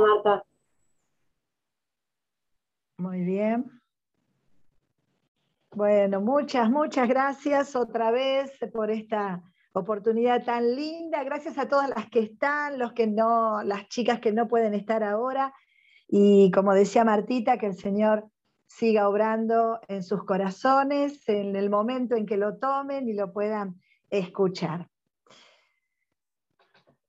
Marta. Muy bien. Bueno, muchas, muchas gracias otra vez por esta oportunidad tan linda. Gracias a todas las que están, los que no, las chicas que no pueden estar ahora. Y como decía Martita, que el Señor siga obrando en sus corazones en el momento en que lo tomen y lo puedan escuchar.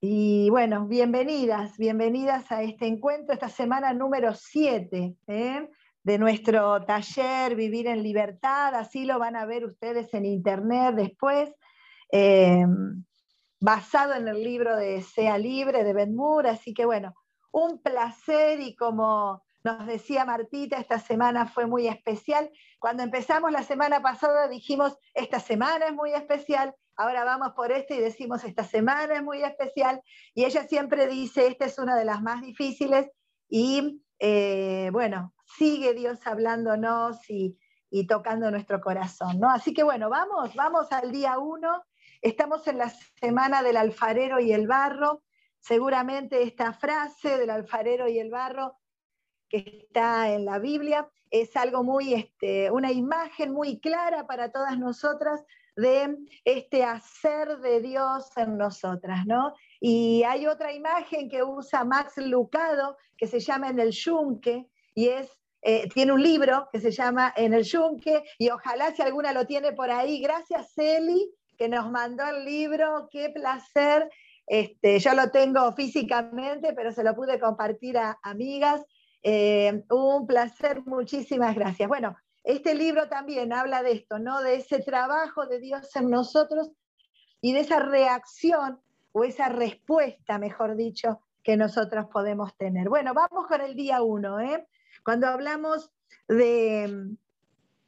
Y bueno, bienvenidas, bienvenidas a este encuentro, esta semana número 7 ¿eh? de nuestro taller Vivir en Libertad. Así lo van a ver ustedes en internet después, eh, basado en el libro de Sea Libre de Ben Moore. Así que bueno, un placer y como nos decía Martita, esta semana fue muy especial. Cuando empezamos la semana pasada dijimos, esta semana es muy especial, ahora vamos por este y decimos, esta semana es muy especial. Y ella siempre dice, esta es una de las más difíciles y eh, bueno, sigue Dios hablándonos y, y tocando nuestro corazón, ¿no? Así que bueno, vamos, vamos al día uno. Estamos en la semana del alfarero y el barro. Seguramente esta frase del alfarero y el barro que está en la Biblia, es algo muy, este, una imagen muy clara para todas nosotras de este hacer de Dios en nosotras, ¿no? Y hay otra imagen que usa Max Lucado, que se llama En el Yunque, y es, eh, tiene un libro que se llama En el Yunque, y ojalá si alguna lo tiene por ahí, gracias Eli, que nos mandó el libro, qué placer, este, yo lo tengo físicamente, pero se lo pude compartir a amigas, eh, un placer, muchísimas gracias. Bueno, este libro también habla de esto, ¿no? De ese trabajo de Dios en nosotros y de esa reacción o esa respuesta, mejor dicho, que nosotros podemos tener. Bueno, vamos con el día uno, ¿eh? Cuando hablamos de,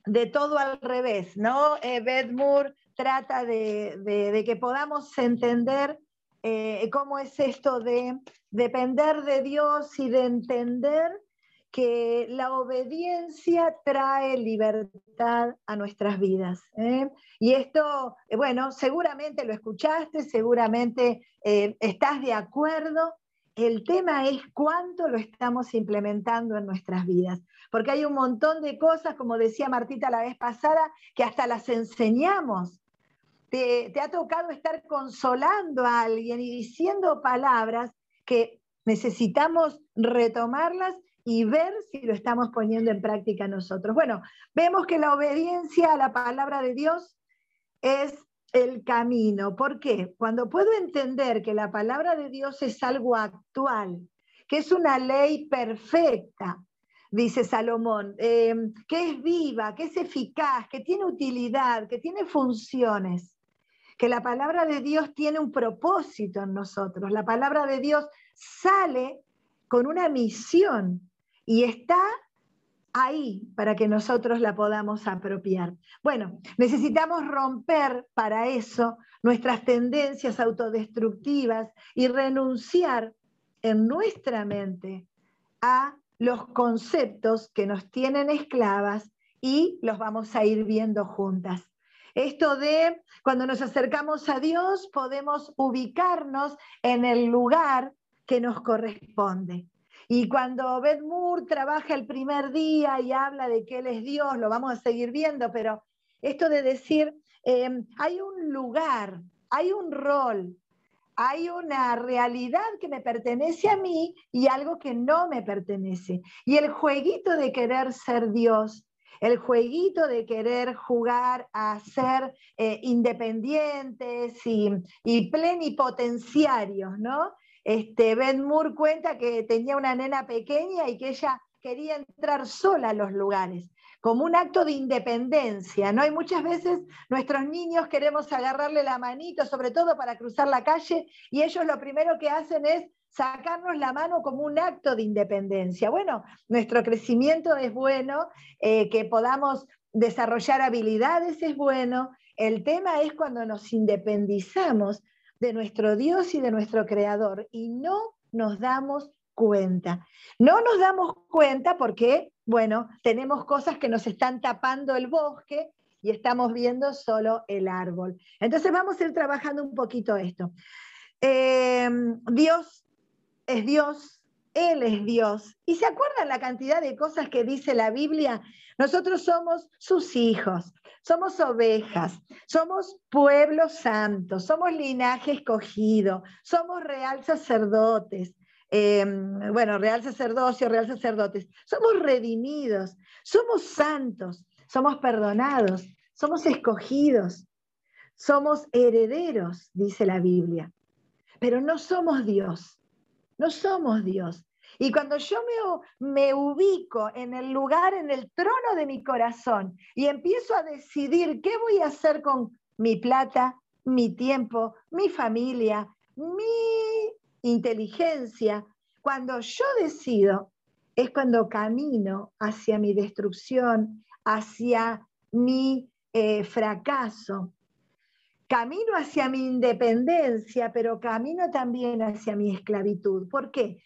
de todo al revés, ¿no? Eh, Beth Moore trata de, que podamos entender eh, cómo es esto de depender de Dios y de entender que la obediencia trae libertad a nuestras vidas. ¿eh? Y esto, eh, bueno, seguramente lo escuchaste, seguramente eh, estás de acuerdo. El tema es cuánto lo estamos implementando en nuestras vidas, porque hay un montón de cosas, como decía Martita la vez pasada, que hasta las enseñamos. Te, te ha tocado estar consolando a alguien y diciendo palabras que necesitamos retomarlas y ver si lo estamos poniendo en práctica nosotros. Bueno, vemos que la obediencia a la palabra de Dios es el camino. ¿Por qué? Cuando puedo entender que la palabra de Dios es algo actual, que es una ley perfecta, dice Salomón, eh, que es viva, que es eficaz, que tiene utilidad, que tiene funciones, que la palabra de Dios tiene un propósito en nosotros, la palabra de Dios sale con una misión, y está ahí para que nosotros la podamos apropiar. Bueno, necesitamos romper para eso nuestras tendencias autodestructivas y renunciar en nuestra mente a los conceptos que nos tienen esclavas y los vamos a ir viendo juntas. Esto de cuando nos acercamos a Dios podemos ubicarnos en el lugar que nos corresponde. Y cuando Beth Moore trabaja el primer día y habla de que Él es Dios, lo vamos a seguir viendo, pero esto de decir, em, hay un lugar, hay un rol, hay una realidad que me pertenece a mí y algo que no me pertenece. Y el jueguito de querer ser Dios, el jueguito de querer jugar a ser eh, independientes y, y plenipotenciarios, ¿no? Este, ben Moore cuenta que tenía una nena pequeña y que ella quería entrar sola a los lugares, como un acto de independencia, ¿no? Y muchas veces nuestros niños queremos agarrarle la manito, sobre todo para cruzar la calle, y ellos lo primero que hacen es sacarnos la mano como un acto de independencia. Bueno, nuestro crecimiento es bueno, eh, que podamos desarrollar habilidades es bueno. El tema es cuando nos independizamos de nuestro Dios y de nuestro Creador y no nos damos cuenta. No nos damos cuenta porque, bueno, tenemos cosas que nos están tapando el bosque y estamos viendo solo el árbol. Entonces vamos a ir trabajando un poquito esto. Em, Dios es Dios, Él es Dios. ¿Y se acuerdan la cantidad de cosas que dice la Biblia? Nosotros somos sus hijos, somos ovejas, somos pueblo santo, somos linaje escogido, somos real sacerdotes. Em, bueno, real sacerdocio, real sacerdotes. Somos redimidos, somos santos, somos perdonados, somos escogidos, somos herederos, dice la Biblia. Pero no somos Dios, no somos Dios. Y cuando yo me, ubico en el lugar, en el trono de mi corazón y empiezo a decidir qué voy a hacer con mi plata, mi tiempo, mi familia, mi inteligencia, cuando yo decido, es cuando camino hacia mi destrucción, hacia mi eh, fracaso. Camino hacia mi independencia, pero camino también hacia mi esclavitud. ¿Por qué?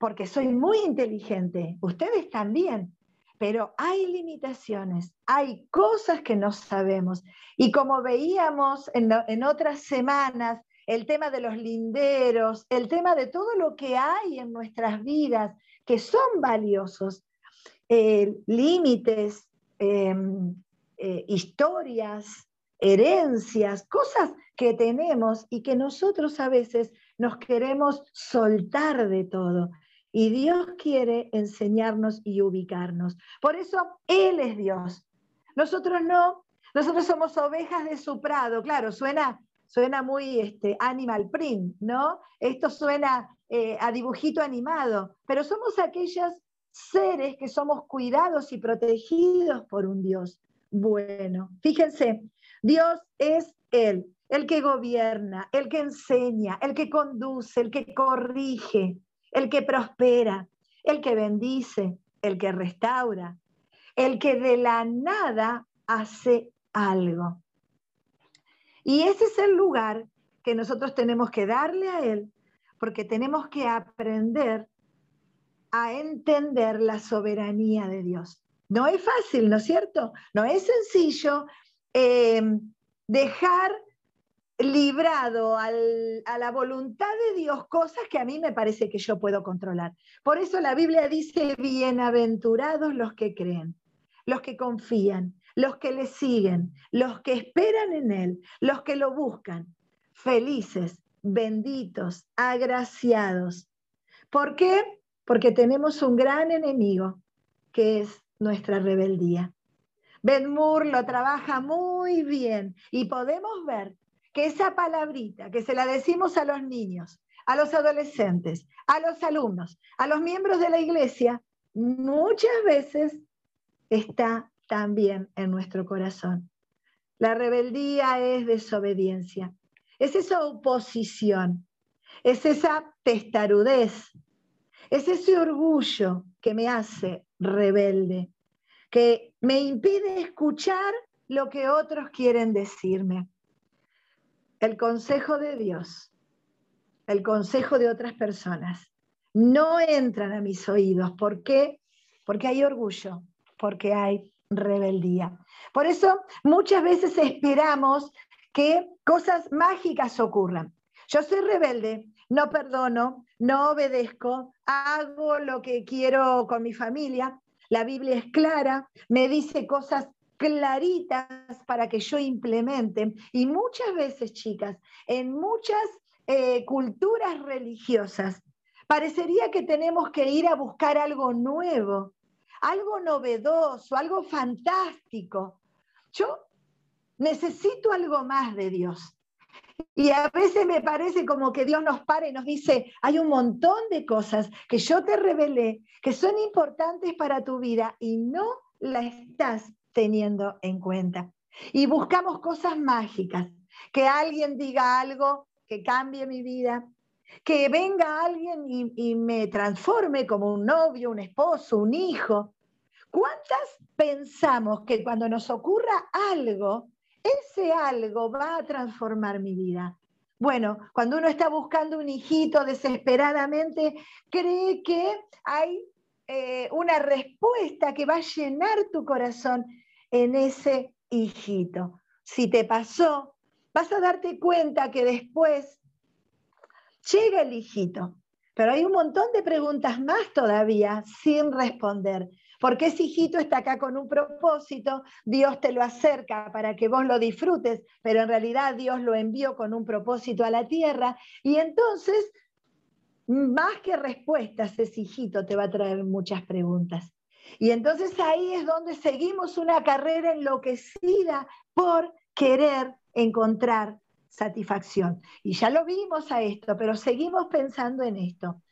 Porque soy muy inteligente, ustedes también, pero hay limitaciones, hay cosas que no sabemos. Y como veíamos en, otras semanas, el tema de los linderos, el tema de todo lo que hay en nuestras vidas que son valiosos, eh, límites, em, eh, historias, herencias, cosas que tenemos y que nosotros a veces nos queremos soltar de todo. Y Dios quiere enseñarnos y ubicarnos. Por eso Él es Dios. Nosotros no, nosotros somos ovejas de su prado. Claro, suena suena muy este, animal print, ¿no? Esto suena eh, a dibujito animado, pero somos aquellos seres que somos cuidados y protegidos por un Dios bueno. Fíjense, Dios es Él, el que gobierna, el que enseña, el que conduce, el que corrige, el que prospera, el que bendice, el que restaura, el que de la nada hace algo. Y ese es el lugar que nosotros tenemos que darle a Él, porque tenemos que aprender a entender la soberanía de Dios. No es fácil, ¿no es cierto? No es sencillo eh, dejar librado a la voluntad de Dios cosas que a mí me parece que yo puedo controlar. Por eso la Biblia dice, bienaventurados los que creen, los que confían, los que le siguen, los que esperan en Él, los que lo buscan, felices, benditos, agraciados. ¿Por qué? Porque tenemos un gran enemigo, que es nuestra rebeldía. Ben Moore lo trabaja muy bien y podemos ver que esa palabrita que se la decimos a los niños, a los adolescentes, a los alumnos, a los miembros de la iglesia, muchas veces está también en nuestro corazón. La rebeldía es desobediencia, es esa oposición, es esa testarudez, es ese orgullo que me hace rebelde, que me impide escuchar lo que otros quieren decirme. El consejo de Dios, el consejo de otras personas, no entran a mis oídos. ¿Por qué? Porque hay orgullo, porque hay rebeldía. Por eso muchas veces esperamos que cosas mágicas ocurran. Yo soy rebelde, no perdono, no obedezco, hago lo que quiero con mi familia. La Biblia es clara, me dice cosas claritas para que yo implemente. Y muchas veces, chicas, en muchas eh, culturas religiosas, parecería que tenemos que ir a buscar algo nuevo, algo novedoso, algo fantástico. Yo necesito algo más de Dios. Y a veces me parece como que Dios nos para y nos dice, hay un montón de cosas que yo te revelé, que son importantes para tu vida y no la estás teniendo en cuenta. Y buscamos cosas mágicas, que alguien diga algo que cambie mi vida, que venga alguien y, me transforme como un novio, un esposo, un hijo. ¿Cuántas pensamos que cuando nos ocurra algo, ese algo va a transformar mi vida? Bueno, cuando uno está buscando un hijito desesperadamente, cree que hay eh, una respuesta que va a llenar tu corazón en ese hijito. Si te pasó, vas a darte cuenta que después llega el hijito, Pero hay un montón de preguntas más todavía sin responder. Porque ese hijito está acá con un propósito, Dios te lo acerca para que vos lo disfrutes, pero en realidad Dios lo envió con un propósito a la tierra. Y entonces, más que respuestas, ese hijito te va a traer muchas preguntas. Y entonces ahí es donde seguimos una carrera enloquecida por querer encontrar satisfacción. Y ya lo vimos a esto, pero seguimos pensando en esto.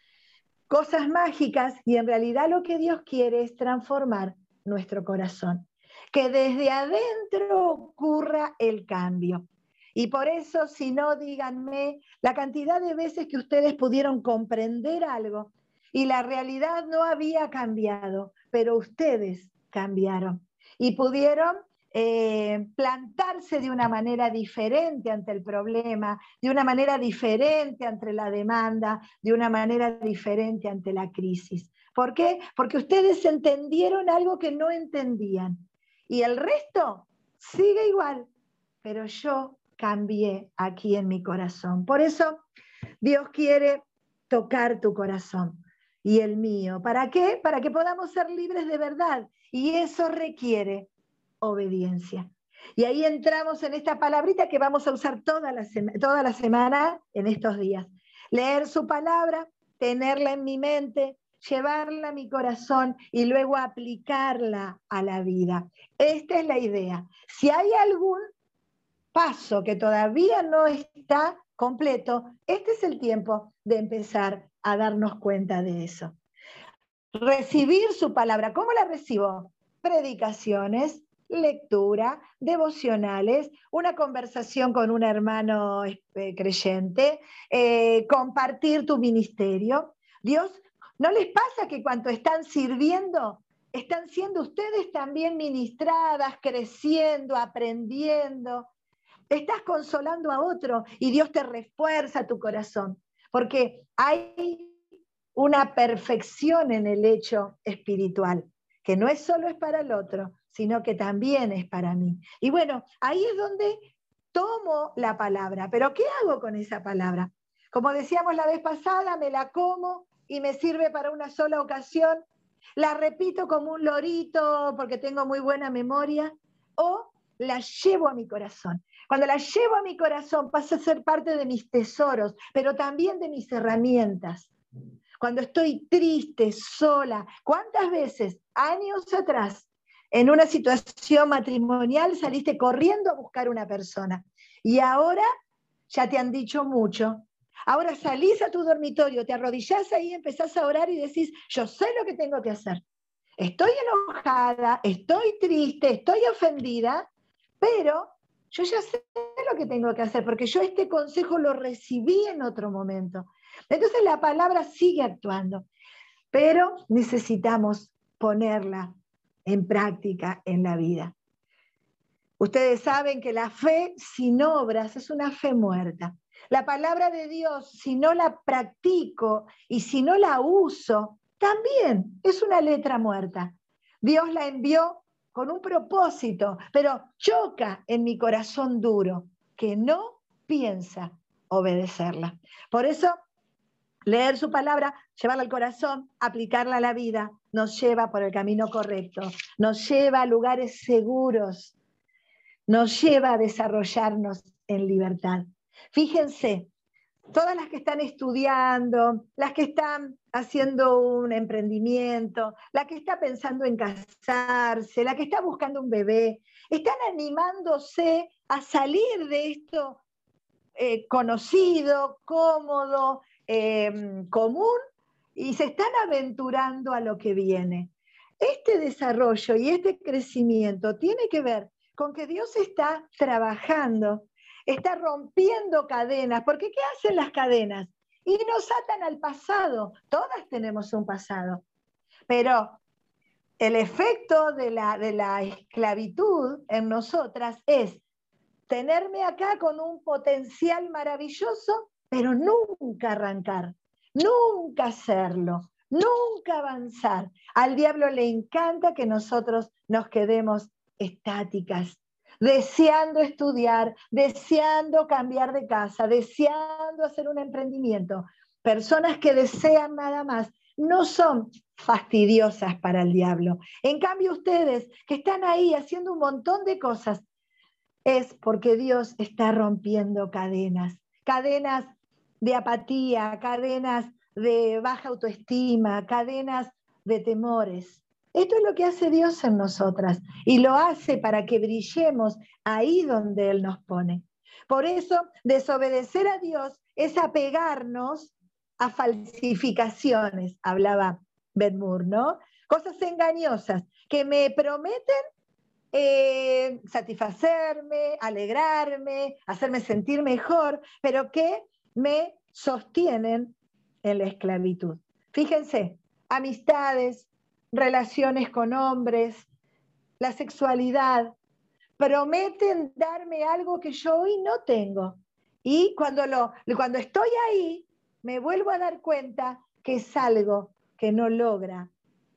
Cosas mágicas y en realidad lo que Dios quiere es transformar nuestro corazón. Que desde adentro ocurra el cambio. Y por eso, si no, díganme la cantidad de veces que ustedes pudieron comprender algo y la realidad no había cambiado, pero ustedes cambiaron y pudieron eh, plantarse de una manera diferente ante el problema, de una manera diferente ante la demanda, de una manera diferente ante la crisis. ¿Por qué? Porque ustedes entendieron algo que no entendían y el resto sigue igual, pero yo cambié aquí en mi corazón. Por eso Dios quiere tocar tu corazón y el mío. ¿Para qué? Para que podamos ser libres de verdad. Y eso requiere obediencia. Y ahí entramos en esta palabrita que vamos a usar toda la, toda la semana en estos días. Leer su palabra, tenerla en mi mente, llevarla a mi corazón y luego aplicarla a la vida. Esta es la idea. Si hay algún paso que todavía no está completo, este es el tiempo de empezar a darnos cuenta de eso. Recibir su palabra. ¿Cómo la recibo? Predicaciones, lectura, devocionales, una conversación con un hermano este, creyente, eh, compartir tu ministerio. Dios, ¿no les pasa que cuando están sirviendo, están siendo ustedes también ministradas, creciendo, aprendiendo? Estás consolando a otro y Dios te refuerza tu corazón, porque hay una perfección en el hecho espiritual, que no es solo es para el otro, sino que también es para mí. Y bueno, ahí es donde tomo la palabra, pero ¿qué hago con esa palabra? Como decíamos la vez pasada, me la como y me sirve para una sola ocasión, la repito como un lorito porque tengo muy buena memoria, o la llevo a mi corazón. Cuando la llevo a mi corazón pasa a ser parte de mis tesoros, pero también de mis herramientas. Cuando estoy triste, sola, ¿cuántas veces, años atrás, en una situación matrimonial saliste corriendo a buscar una persona y ahora ya te han dicho mucho. Ahora salís a tu dormitorio, te arrodillás ahí, empezás a orar y decís, yo sé lo que tengo que hacer. Estoy enojada, estoy triste, estoy ofendida, pero yo ya sé lo que tengo que hacer, porque yo este consejo lo recibí en otro momento. Entonces la palabra sigue actuando, pero necesitamos ponerla en práctica en la vida. Ustedes saben que la fe sin obras es una fe muerta. La palabra de Dios, si no la practico y si no la uso, también es una letra muerta. Dios la envió con un propósito, pero choca en mi corazón duro, que no piensa obedecerla. Por eso leer su palabra, llevarla al corazón, aplicarla a la vida, nos lleva por el camino correcto, nos lleva a lugares seguros, nos lleva a desarrollarnos en libertad. Fíjense, todas las que están estudiando, las que están haciendo un emprendimiento, la que está pensando en casarse, la que está buscando un bebé, están animándose a salir de esto eh, conocido, cómodo, Em, común y se están aventurando a lo que viene. Este desarrollo y este crecimiento tiene que ver con que Dios está trabajando, está rompiendo cadenas, porque ¿qué hacen las cadenas? Y nos atan al pasado. Todas tenemos un pasado. Pero el efecto de la, de la esclavitud en nosotras es tenerme acá con un potencial maravilloso pero nunca arrancar, nunca hacerlo, nunca avanzar. Al diablo le encanta que nosotros nos quedemos estáticas, deseando estudiar, deseando cambiar de casa, deseando hacer un emprendimiento, personas que desean nada más, no son fastidiosas para el diablo. En cambio, ustedes que están ahí haciendo un montón de cosas, es porque Dios está rompiendo cadenas, cadenas de apatía, cadenas de baja autoestima, cadenas de temores. Esto es lo que hace Dios en nosotras y lo hace para que brillemos ahí donde Él nos pone. Por eso, desobedecer a Dios es apegarnos a falsificaciones, hablaba Ben ¿no? Cosas engañosas que me prometen eh, satisfacerme, alegrarme, hacerme sentir mejor, pero que me sostienen en la esclavitud. Fíjense, amistades, relaciones con hombres, la sexualidad, prometen darme algo que yo hoy no tengo. Y cuando, lo, cuando estoy ahí, me vuelvo a dar cuenta que es algo que no logra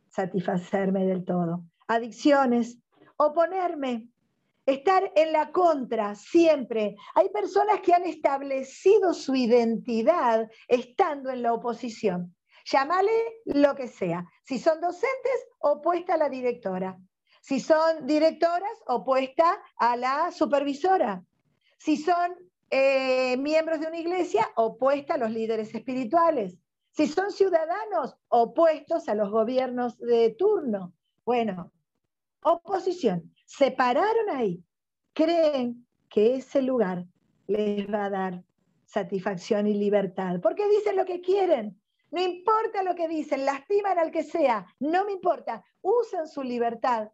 satisfacerme del todo. Adicciones, oponerme, estar en la contra siempre. Hay personas que han establecido su identidad estando en la oposición. Llámale lo que sea. Si son docentes, opuesta a la directora. Si son directoras, opuesta a la supervisora. Si son eh, miembros de una iglesia, opuesta a los líderes espirituales. Si son ciudadanos, opuestos a los gobiernos de turno. Bueno, oposición. Se pararon ahí. Creen que ese lugar les va a dar satisfacción y libertad, porque dicen lo que quieren, no importa lo que dicen, lastiman al que sea, no me importa. Usan su libertad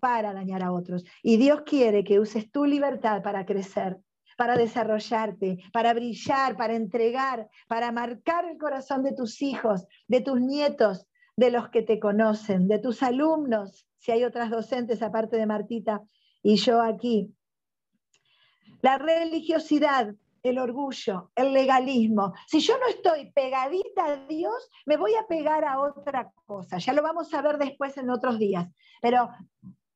para dañar a otros. Y Dios quiere que uses tu libertad para crecer, para desarrollarte, para brillar, para entregar, para marcar el corazón de tus hijos, de tus nietos, de los que te conocen, de tus alumnos, si hay otras docentes aparte de Martita y yo aquí. La religiosidad el orgullo, el legalismo. Si yo no estoy pegadita a Dios, me voy a pegar a otra cosa. Ya lo vamos a ver después en otros días. Pero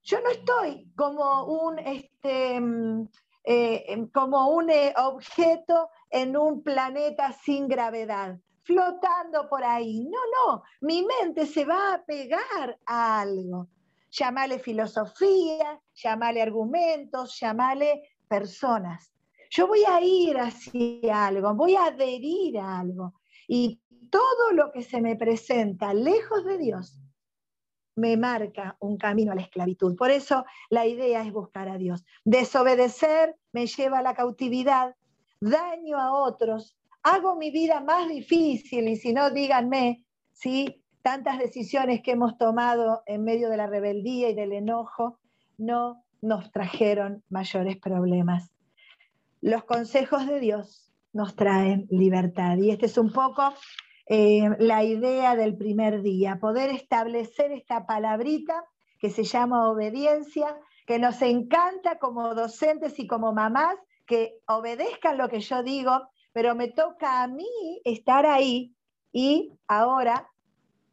yo no estoy como un, este, mm, eh, em, como un eh, objeto en un planeta sin gravedad, flotando por ahí. No, no, mi mente se va a pegar a algo. Llámale filosofía, llámale argumentos, llámale personas. Yo voy a ir hacia algo, voy a adherir a algo. Y todo lo que se me presenta lejos de Dios me marca un camino a la esclavitud. Por eso la idea es buscar a Dios. Desobedecer me lleva a la cautividad, daño a otros, hago mi vida más difícil y si no, díganme, si tantas decisiones que hemos tomado en medio de la rebeldía y del enojo no nos trajeron mayores problemas los consejos de Dios nos traen libertad. Y esta es un poco eh, la idea del primer día, poder establecer esta palabrita que se llama obediencia, que nos encanta como docentes y como mamás, que obedezcan lo que yo digo, pero me toca a mí estar ahí y ahora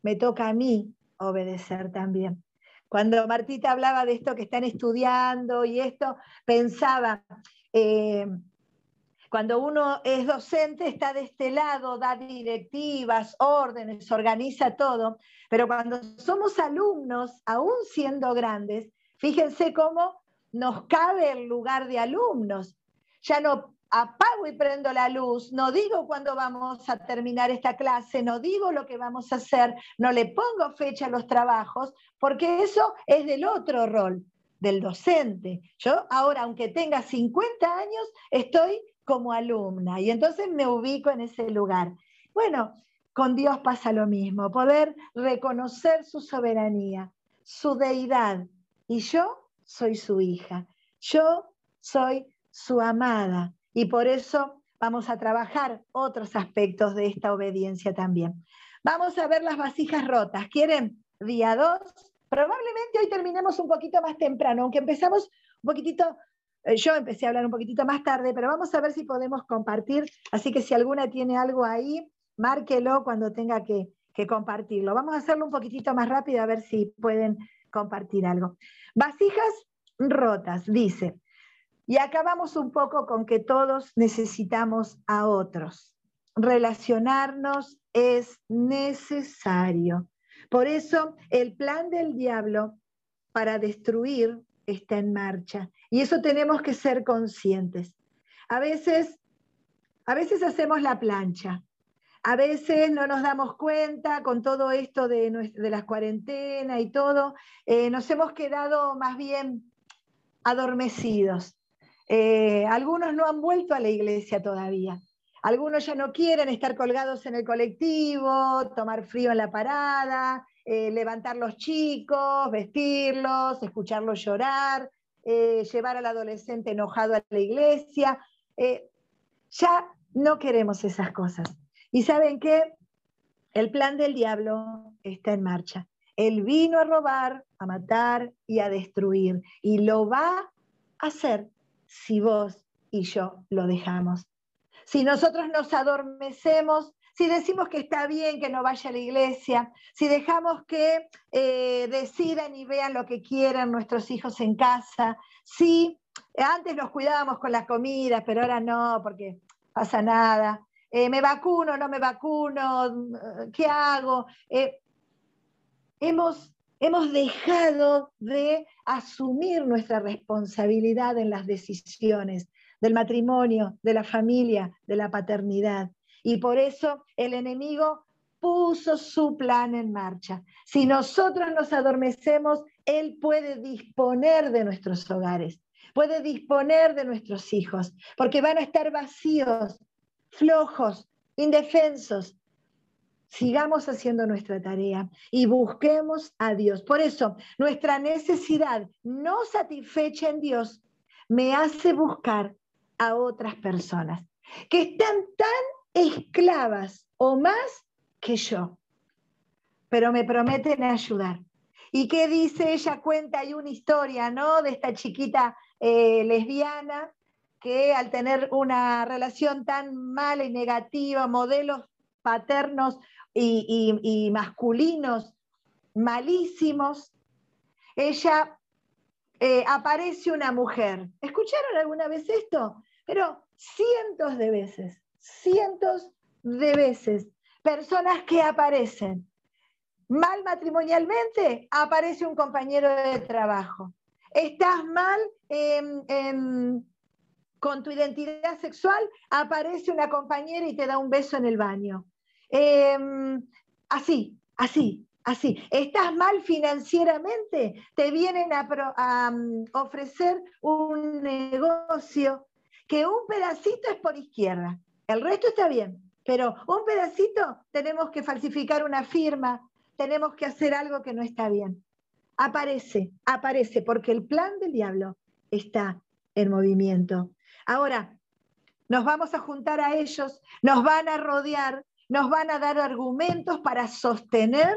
me toca a mí obedecer también. Cuando Martita hablaba de esto que están estudiando y esto, pensaba, eh, cuando uno es docente está de este lado, da directivas, órdenes, organiza todo, pero cuando somos alumnos, aún siendo grandes, fíjense cómo nos cabe el lugar de alumnos. Ya no apago y prendo la luz, no digo cuándo vamos a terminar esta clase, no digo lo que vamos a hacer, no le pongo fecha a los trabajos, porque eso es del otro rol del docente. Yo ahora, aunque tenga 50 años, estoy como alumna y entonces me ubico en ese lugar. Bueno, con Dios pasa lo mismo, poder reconocer su soberanía, su deidad. Y yo soy su hija, yo soy su amada. Y por eso vamos a trabajar otros aspectos de esta obediencia también. Vamos a ver las vasijas rotas. ¿Quieren? Día 2, Probablemente hoy terminemos un poquito más temprano, aunque empezamos un poquitito, eh, yo empecé a hablar un poquitito más tarde, pero vamos a ver si podemos compartir. Así que si alguna tiene algo ahí, márquelo cuando tenga que, que compartirlo. Vamos a hacerlo un poquitito más rápido a ver si pueden compartir algo. Vasijas rotas, dice. Y acabamos un poco con que todos necesitamos a otros. relacionarnos es necesario. Por eso el plan del diablo para destruir está en marcha. Y eso tenemos que ser conscientes. A veces, a veces hacemos la plancha. A veces no nos damos cuenta con todo esto de, las cuarentenas y todo, eh, nos hemos quedado más bien adormecidos. Eh, algunos no han vuelto a la iglesia todavía. Algunos ya no quieren estar colgados en el colectivo, tomar frío en la parada, eh, levantar los chicos, vestirlos, escucharlos llorar, eh, llevar al adolescente enojado a la iglesia. ya no queremos esas cosas. Y saben qué? El plan del diablo está en marcha. Él vino a robar, a matar y a destruir. Y lo va a hacer si vos y yo lo dejamos. Si nosotros nos adormecemos, si decimos que está bien que no vaya a la iglesia, si dejamos que eh, decidan y vean lo que quieran nuestros hijos en casa, si antes nos cuidábamos con las comidas, pero ahora no, porque pasa nada. Eh, ¿Me vacuno, no me vacuno? ¿Qué hago? Eh, hemos hemos dejado de asumir nuestra responsabilidad en las decisiones del matrimonio, de la familia, de la paternidad. Y por eso el enemigo puso su plan en marcha. Si nosotros nos adormecemos, Él puede disponer de nuestros hogares, puede disponer de nuestros hijos, porque van a estar vacíos, flojos, indefensos, sigamos haciendo nuestra tarea y busquemos a Dios. Por eso, nuestra necesidad no satisfecha en Dios me hace buscar a otras personas que están tan esclavas o más que yo, pero me prometen ayudar. ¿Y qué dice ella? Cuenta hay una historia, ¿no? De esta chiquita eh, lesbiana que al tener una relación tan mala y negativa, modelos paternos y, masculinos malísimos, ella eh, aparece una mujer. ¿Escucharon alguna vez esto? Pero cientos de veces, cientos de veces, personas que aparecen. Mal matrimonialmente, aparece un compañero de trabajo. Estás mal con tu identidad sexual, aparece una compañera y te da un beso en el baño. Em, así, así, así. Estás mal financieramente, te vienen a, mm, ofrecer un negocio que un pedacito es por izquierda, el resto está bien, pero un pedacito tenemos que falsificar una firma, tenemos que hacer algo que no está bien. Aparece, aparece, porque el plan del diablo está en movimiento. Ahora, nos vamos a juntar a ellos, nos van a rodear, nos van a dar argumentos para sostener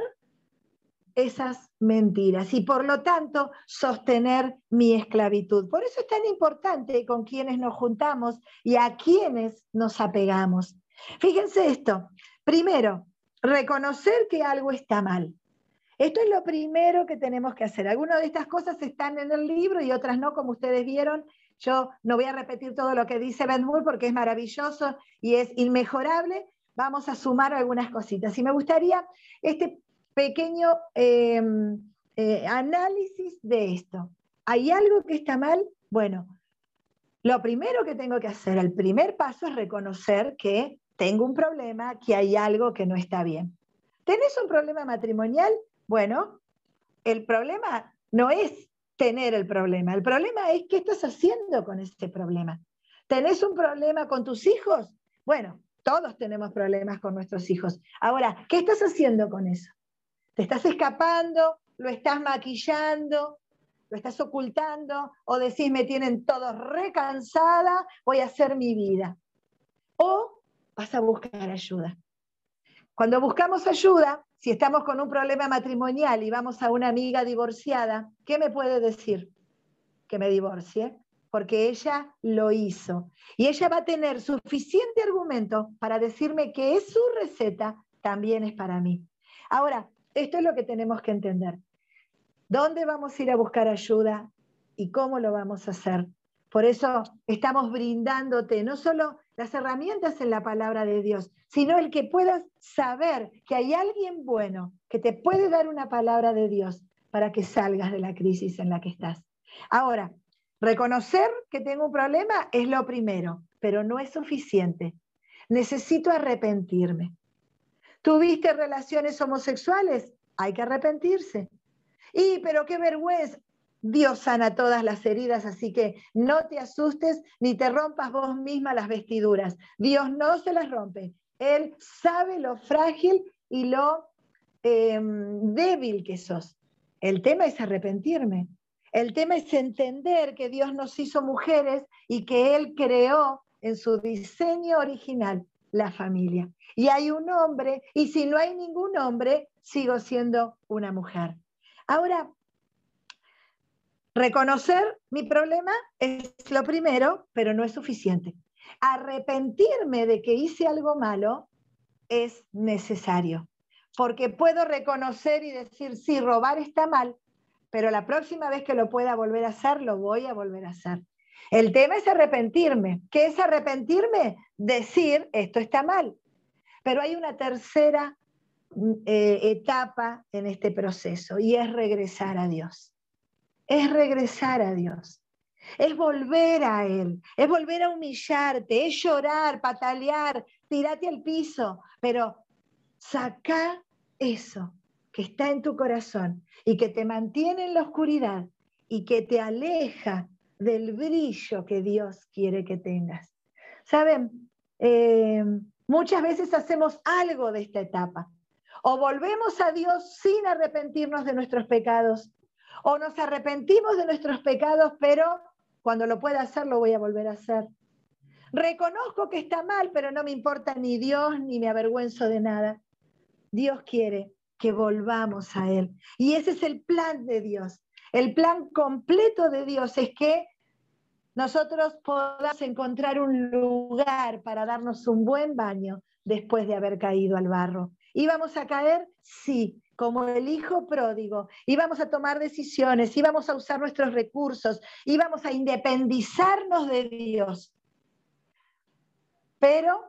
esas mentiras y por lo tanto sostener mi esclavitud. Por eso es tan importante con quienes nos juntamos y a quienes nos apegamos. Fíjense esto. Primero, reconocer que algo está mal. Esto es lo primero que tenemos que hacer. Algunas de estas cosas están en el libro y otras no, como ustedes vieron. Yo no voy a repetir todo lo que dice Ben Moore porque es maravilloso y es inmejorable, vamos a sumar algunas cositas. Y me gustaría este pequeño em, eh, análisis de esto. ¿Hay algo que está mal? Bueno, lo primero que tengo que hacer, el primer paso es reconocer que tengo un problema, que hay algo que no está bien. ¿Tenés un problema matrimonial? Bueno, el problema no es tener el problema, el problema es qué estás haciendo con ese problema. ¿Tenés un problema con tus hijos? Bueno, todos tenemos problemas con nuestros hijos. Ahora, ¿qué estás haciendo con eso? ¿Te estás escapando? ¿Lo estás maquillando? ¿Lo estás ocultando? ¿O decís, me tienen todos recansada, voy a hacer mi vida? ¿O vas a buscar ayuda? Cuando buscamos ayuda, si estamos con un problema matrimonial y vamos a una amiga divorciada, ¿qué me puede decir? Que me divorcie porque ella lo hizo. Y ella va a tener suficiente argumento para decirme que es su receta también es para mí. Ahora, esto es lo que tenemos que entender. ¿Dónde vamos a ir a buscar ayuda y cómo lo vamos a hacer? Por eso estamos brindándote no solo las herramientas en la palabra de Dios, sino el que puedas saber que hay alguien bueno que te puede dar una palabra de Dios para que salgas de la crisis en la que estás. Ahora, reconocer que tengo un problema es lo primero, pero no es suficiente. Necesito arrepentirme. ¿Tuviste relaciones homosexuales? Hay que arrepentirse. Y, pero qué vergüenza. Dios sana todas las heridas, así que no te asustes ni te rompas vos misma las vestiduras. Dios no se las rompe. Él sabe lo frágil y lo em, débil que sos. El tema es arrepentirme. El tema es entender que Dios nos hizo mujeres y que Él creó en su diseño original la familia. Y hay un hombre, y si no hay ningún hombre, sigo siendo una mujer. Ahora, Reconocer mi problema es lo primero, pero no es suficiente. Arrepentirme de que hice algo malo es necesario, porque puedo reconocer y decir, sí, robar está mal, pero la próxima vez que lo pueda volver a hacer, lo voy a volver a hacer. El tema es arrepentirme. ¿Qué es arrepentirme? Decir, esto está mal. Pero hay una tercera mm, eh, etapa en este proceso y es regresar a Dios es regresar a Dios, es volver a Él, es volver a humillarte, es llorar, patalear, tirarte al piso, pero saca eso que está en tu corazón y que te mantiene en la oscuridad y que te aleja del brillo que Dios quiere que tengas. Saben, eh, muchas veces hacemos algo de esta etapa. O volvemos a Dios sin arrepentirnos de nuestros pecados, o nos arrepentimos de nuestros pecados, pero cuando lo pueda hacer, lo voy a volver a hacer. Reconozco que está mal, pero no me importa ni Dios ni me avergüenzo de nada. Dios quiere que volvamos a Él. Y ese es el plan de Dios. El plan completo de Dios es que nosotros podamos encontrar un lugar para darnos un buen baño después de haber caído al barro. ¿Íbamos a caer? Sí, como el hijo pródigo, íbamos a tomar decisiones, íbamos a usar nuestros recursos, íbamos a independizarnos de Dios. Pero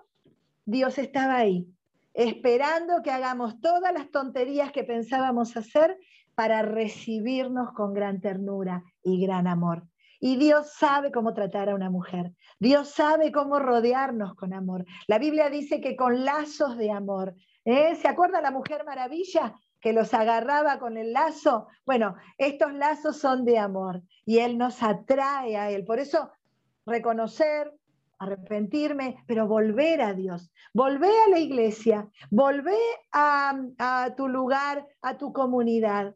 Dios estaba ahí, esperando que hagamos todas las tonterías que pensábamos hacer para recibirnos con gran ternura y gran amor. Y Dios sabe cómo tratar a una mujer. Dios sabe cómo rodearnos con amor. La Biblia dice que con lazos de amor. ¿eh? ¿Se acuerda la mujer maravilla? que los agarraba con el lazo. Bueno, estos lazos son de amor y Él nos atrae a Él. Por eso, reconocer, arrepentirme, pero volver a Dios, volver a la iglesia, volver a, a tu lugar, a tu comunidad.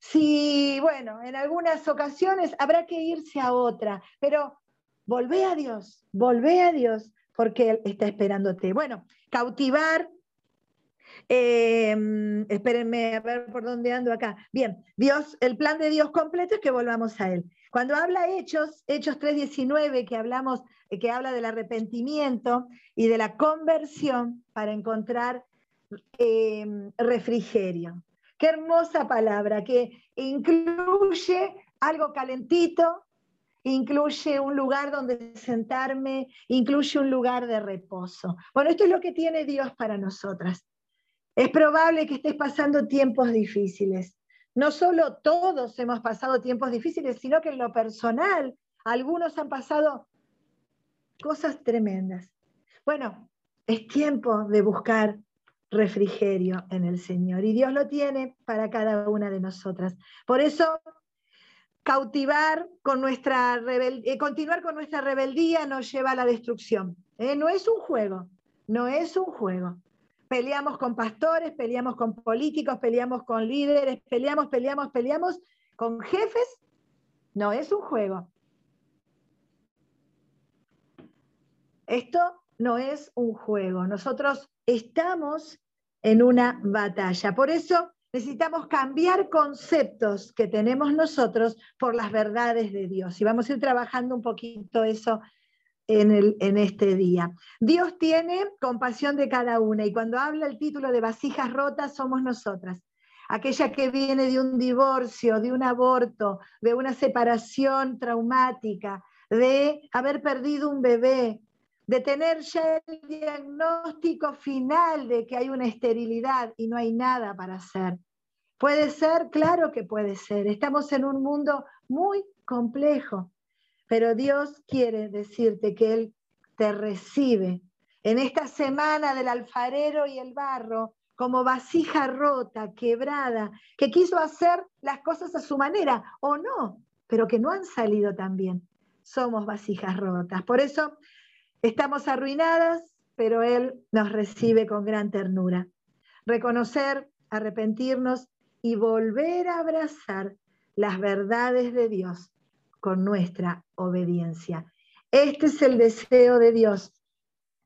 Si, bueno, en algunas ocasiones habrá que irse a otra, pero volvé a Dios, volvé a Dios, porque Él está esperándote. Bueno, cautivar Em, espérenme a ver por dónde ando acá. Bien, Dios, el plan de Dios completo es que volvamos a Él. Cuando habla Hechos, Hechos 3.19, que hablamos, que habla del arrepentimiento y de la conversión para encontrar em, refrigerio. Qué hermosa palabra, que incluye algo calentito, incluye un lugar donde sentarme, incluye un lugar de reposo. Bueno, esto es lo que tiene Dios para nosotras. Es probable que estés pasando tiempos difíciles. No solo todos hemos pasado tiempos difíciles, sino que en lo personal, algunos han pasado cosas tremendas. Bueno, es tiempo de buscar refrigerio en el Señor y Dios lo tiene para cada una de nosotras. Por eso, cautivar con nuestra eh, continuar con nuestra rebeldía nos lleva a la destrucción. ¿eh? No es un juego, no es un juego peleamos con pastores, peleamos con políticos, peleamos con líderes, peleamos, peleamos, peleamos con jefes. No es un juego. Esto no es un juego. Nosotros estamos en una batalla. Por eso necesitamos cambiar conceptos que tenemos nosotros por las verdades de Dios. Y vamos a ir trabajando un poquito eso en, este día. Dios tiene compasión de cada una y cuando habla el título de vasijas rotas somos nosotras. Aquella que viene de un divorcio, de un aborto, de una separación traumática, de haber perdido un bebé, de tener ya el diagnóstico final de que hay una esterilidad y no hay nada para hacer. Puede ser, claro que puede ser. Estamos en un mundo muy complejo, pero Dios quiere decirte que Él te recibe en esta semana del alfarero y el barro como vasija rota, quebrada, que quiso hacer las cosas a su manera o no, pero que no han salido tan bien. Somos vasijas rotas. Por eso estamos arruinadas, pero Él nos recibe con gran ternura. Reconocer, arrepentirnos y volver a abrazar las verdades de Dios con nuestra obediencia. Este es el deseo de Dios,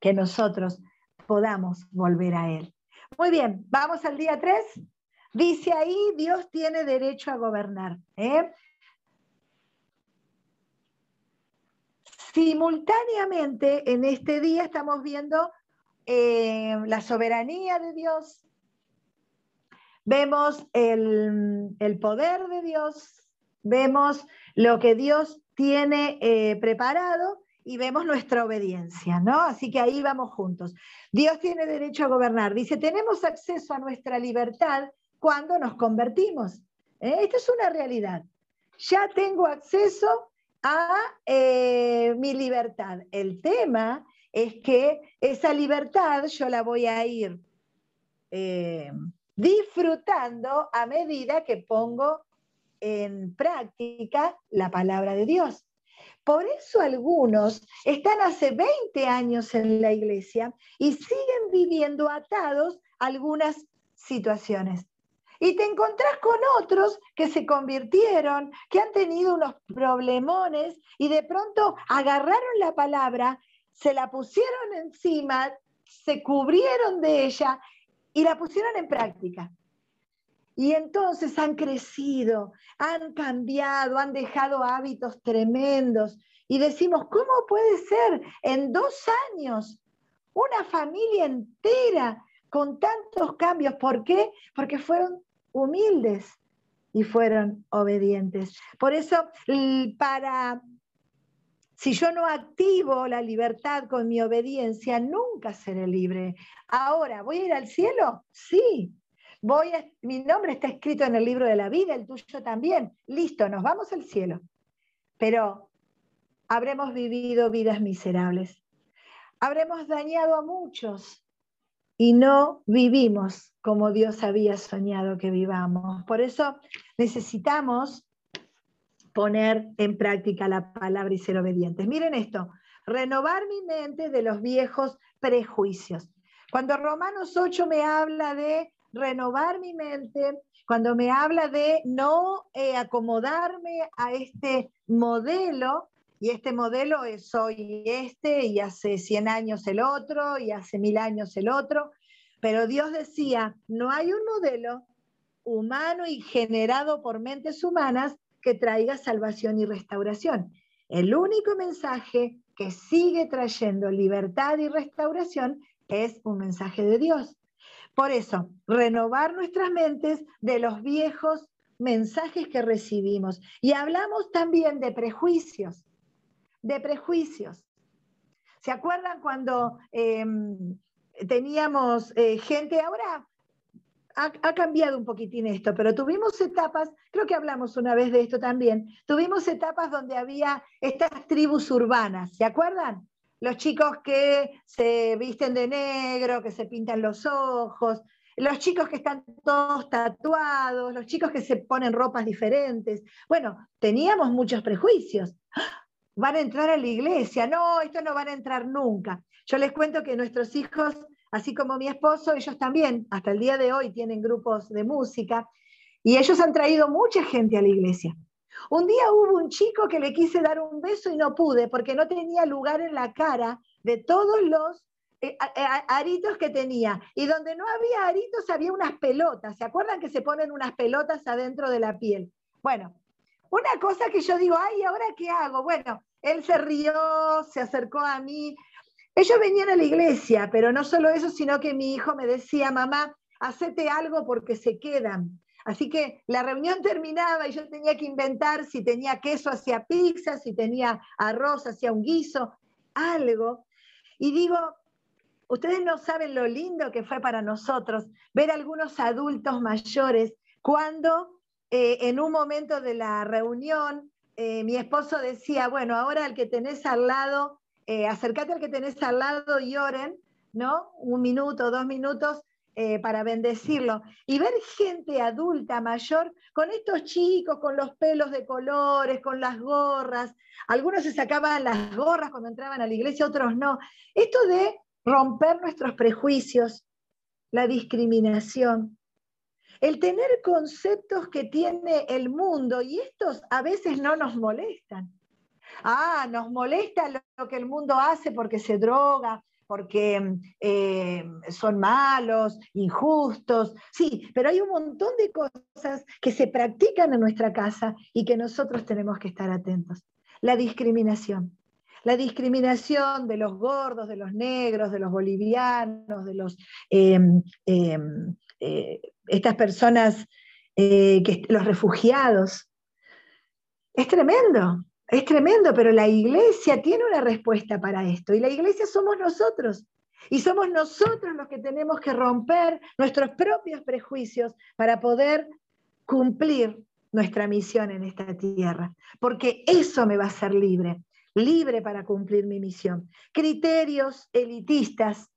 que nosotros podamos volver a Él. Muy bien, vamos al día 3. Dice ahí, Dios tiene derecho a gobernar. ¿eh? Simultáneamente, en este día estamos viendo eh, la soberanía de Dios, vemos el, poder de Dios, vemos lo que Dios tiene eh, preparado y vemos nuestra obediencia, ¿no? Así que ahí vamos juntos. Dios tiene derecho a gobernar. Dice, tenemos acceso a nuestra libertad cuando nos convertimos. ¿eh? Esta es una realidad. Ya tengo acceso a eh, mi libertad. El tema es que esa libertad yo la voy a ir disfrutando a medida que pongo en práctica la palabra de Dios. Por eso algunos están hace 20 años en la iglesia y siguen viviendo atados a algunas situaciones. Y te encontrás con otros que se convirtieron, que han tenido unos problemones y de pronto agarraron la palabra, se la pusieron encima, se cubrieron de ella y la pusieron en práctica. Y entonces han crecido, han cambiado, han dejado hábitos tremendos. Y decimos, ¿cómo puede ser en dos años una familia entera con tantos cambios? ¿Por qué? Porque fueron humildes y fueron obedientes. Por eso, para si yo no activo la libertad con mi obediencia, nunca seré libre. Ahora, ¿voy a ir al cielo? Sí. Voy mi nombre está escrito en el libro de la vida, el tuyo también. Listo, nos vamos al cielo. Pero habremos vivido vidas miserables. Habremos dañado a muchos y no vivimos como Dios había soñado que vivamos. Por eso necesitamos poner en práctica la palabra y ser obedientes. Miren esto, renovar mi mente de los viejos prejuicios. Cuando Romanos 8 me habla de renovar mi mente, cuando me habla de no eh, acomodarme a este modelo, y este modelo es hoy este, y hace 100 años el otro, y hace mil años el otro, pero Dios decía, no hay un modelo humano y generado por mentes humanas que traiga salvación y restauración. El único mensaje que sigue trayendo libertad y restauración es un mensaje de Dios. Por eso, renovar nuestras mentes de los viejos mensajes que recibimos. Y hablamos también de prejuicios, de prejuicios. ¿Se acuerdan cuando em, teníamos eh, gente, ahora ha, cambiado un poquitín esto, pero tuvimos etapas, creo que hablamos una vez de esto también, tuvimos etapas donde había estas tribus urbanas, ¿se acuerdan? Los chicos que se visten de negro, que se pintan los ojos, los chicos que están todos tatuados, los chicos que se ponen ropas diferentes. Bueno, teníamos muchos prejuicios. Van a entrar a la iglesia, no, esto no van a entrar nunca. Yo les cuento que nuestros hijos así como mi esposo, ellos también, hasta el día de hoy, tienen grupos de música y ellos han traído mucha gente a la iglesia. Un día hubo un chico que le quise dar un beso y no pude porque no tenía lugar en la cara de todos los eh, aritos que tenía. Y donde no había aritos había unas pelotas. ¿Se acuerdan que se ponen unas pelotas adentro de la piel? Bueno, una cosa que yo digo, ay, ¿ahora qué hago? Bueno, él se rió, se acercó a mí, ellos venían a la iglesia, pero no solo eso, sino que mi hijo me decía, mamá, hacete algo porque se quedan. Así que la reunión terminaba y yo tenía que inventar si tenía queso hacia pizza, si tenía arroz hacia un guiso, algo. Y digo, ustedes no saben lo lindo que fue para nosotros ver a algunos adultos mayores cuando eh, en un momento de la reunión eh, mi esposo decía, bueno, ahora el que tenés al lado, eh, acércate al que tenés al lado y oren, ¿no? Un minuto, dos minutos, eh, para bendecirlo. Y ver gente adulta, mayor, con estos chicos, con los pelos de colores, con las gorras. Algunos se sacaban las gorras cuando entraban a la iglesia, otros no. Esto de romper nuestros prejuicios, la discriminación, el tener conceptos que tiene el mundo y estos a veces no nos molestan. Ah, nos molesta lo que el mundo hace porque se droga, porque eh, son malos, injustos. Sí, pero hay un montón de cosas que se practican en nuestra casa y que nosotros tenemos que estar atentos. La discriminación. La discriminación de los gordos, de los negros, de los bolivianos, de los, em, eh, estas personas, eh, que, los refugiados. Es tremendo. Es tremendo, pero la iglesia tiene una respuesta para esto y la iglesia somos nosotros. Y somos nosotros los que tenemos que romper nuestros propios prejuicios para poder cumplir nuestra misión en esta tierra, porque eso me va a hacer libre, libre para cumplir mi misión. Criterios elitistas,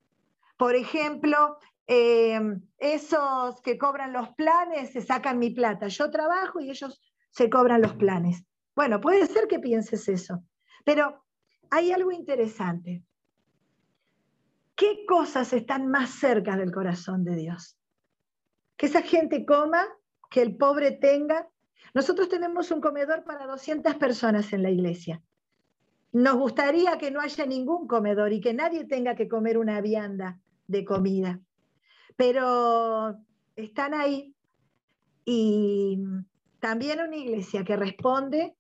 por ejemplo, eh, esos que cobran los planes se sacan mi plata, yo trabajo y ellos se cobran los planes. Bueno, puede ser que pienses eso, pero hay algo interesante. ¿Qué cosas están más cerca del corazón de Dios? Que esa gente coma, que el pobre tenga. Nosotros tenemos un comedor para 200 personas en la iglesia. Nos gustaría que no haya ningún comedor y que nadie tenga que comer una vianda de comida. Pero están ahí y también una iglesia que responde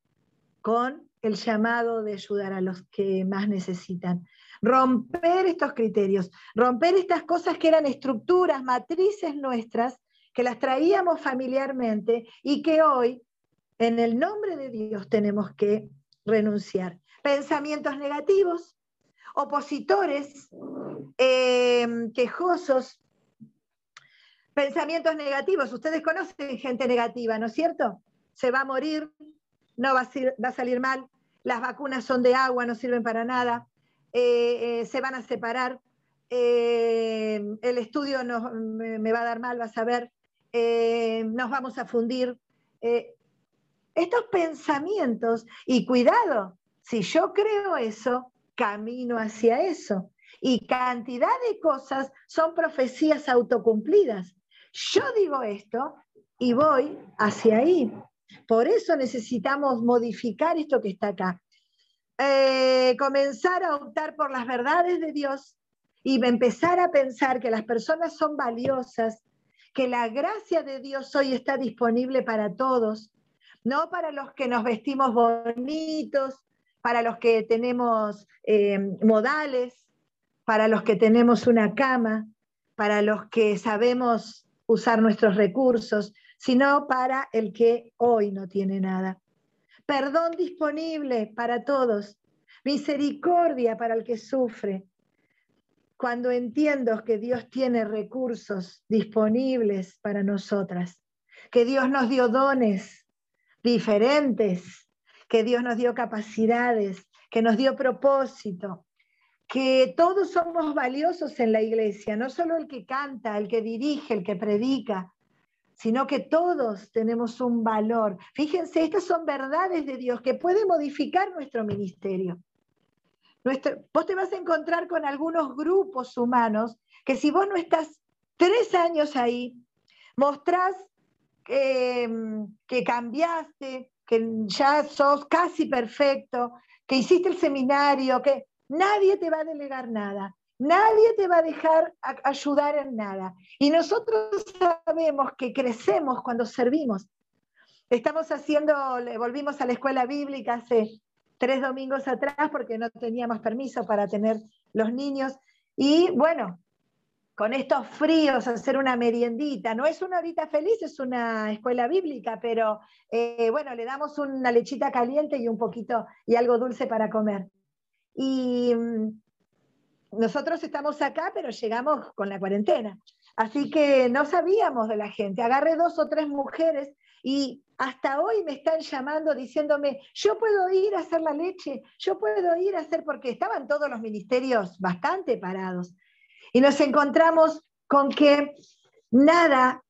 con el llamado de ayudar a los que más necesitan. Romper estos criterios, romper estas cosas que eran estructuras, matrices nuestras, que las traíamos familiarmente y que hoy, en el nombre de Dios, tenemos que renunciar. Pensamientos negativos, opositores, em, quejosos, pensamientos negativos. Ustedes conocen gente negativa, ¿no es cierto? Se va a morir, no va a, salir mal, las vacunas son de agua, no sirven para nada, eh, eh, se van a separar, eh, el estudio me, va a dar mal, vas a ver, nos vamos a fundir. estos pensamientos, y cuidado, si yo creo eso, camino hacia eso. Y cantidad de cosas son profecías autocumplidas. Yo digo esto y voy hacia ahí. Por eso necesitamos modificar esto que está acá. Eh, comenzar a optar por las verdades de Dios y empezar a pensar que las personas son valiosas, que la gracia de Dios hoy está disponible para todos, no para los que nos vestimos bonitos, para los que tenemos eh, modales, para los que tenemos una cama, para los que sabemos usar nuestros recursos, sino para el que hoy no tiene nada. Perdón disponible para todos, misericordia para el que sufre. Cuando entiendo que Dios tiene recursos disponibles para nosotras, que Dios nos dio dones diferentes, que Dios nos dio capacidades, que nos dio propósito, que todos somos valiosos en la iglesia, no solo el que canta, el que dirige, el que predica, sino que todos tenemos un valor. Fíjense, estas son verdades de Dios que pueden modificar nuestro ministerio. vos te vas a encontrar con algunos grupos humanos que si vos no estás tres años ahí, mostrás que cambiaste, que ya sos casi perfecto, que hiciste el seminario, que nadie te va a delegar nada. Nadie te va a dejar ayudar en nada. Y nosotros sabemos que crecemos cuando servimos. Estamos haciendo, volvimos a la escuela bíblica hace tres domingos atrás porque no teníamos permiso para tener los niños. Y bueno, con estos fríos, hacer una meriendita. No es una horita feliz, es una escuela bíblica, pero eh, bueno, le damos una lechita caliente y un poquito y algo dulce para comer. Y mm, nosotros estamos acá, pero llegamos con la cuarentena. Así que no sabíamos de la gente. Agarré dos o tres mujeres y hasta hoy me están llamando diciéndome, yo puedo ir a hacer la leche, yo puedo ir a hacer, porque estaban todos los ministerios bastante parados. Y nos encontramos con que nada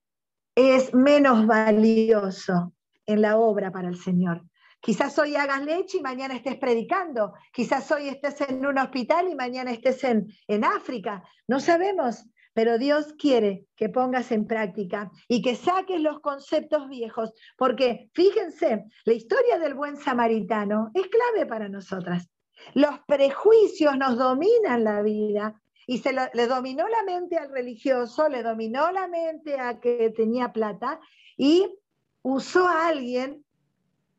es menos valioso en la obra para el Señor. Quizás hoy hagas leche y mañana estés predicando. Quizás hoy estés en un hospital y mañana estés en, en África. No sabemos, pero Dios quiere que pongas en práctica y que saques los conceptos viejos, porque fíjense, la historia del buen samaritano es clave para nosotras. Los prejuicios nos dominan la vida y se le dominó la mente al religioso, le dominó la mente a que tenía plata y usó a alguien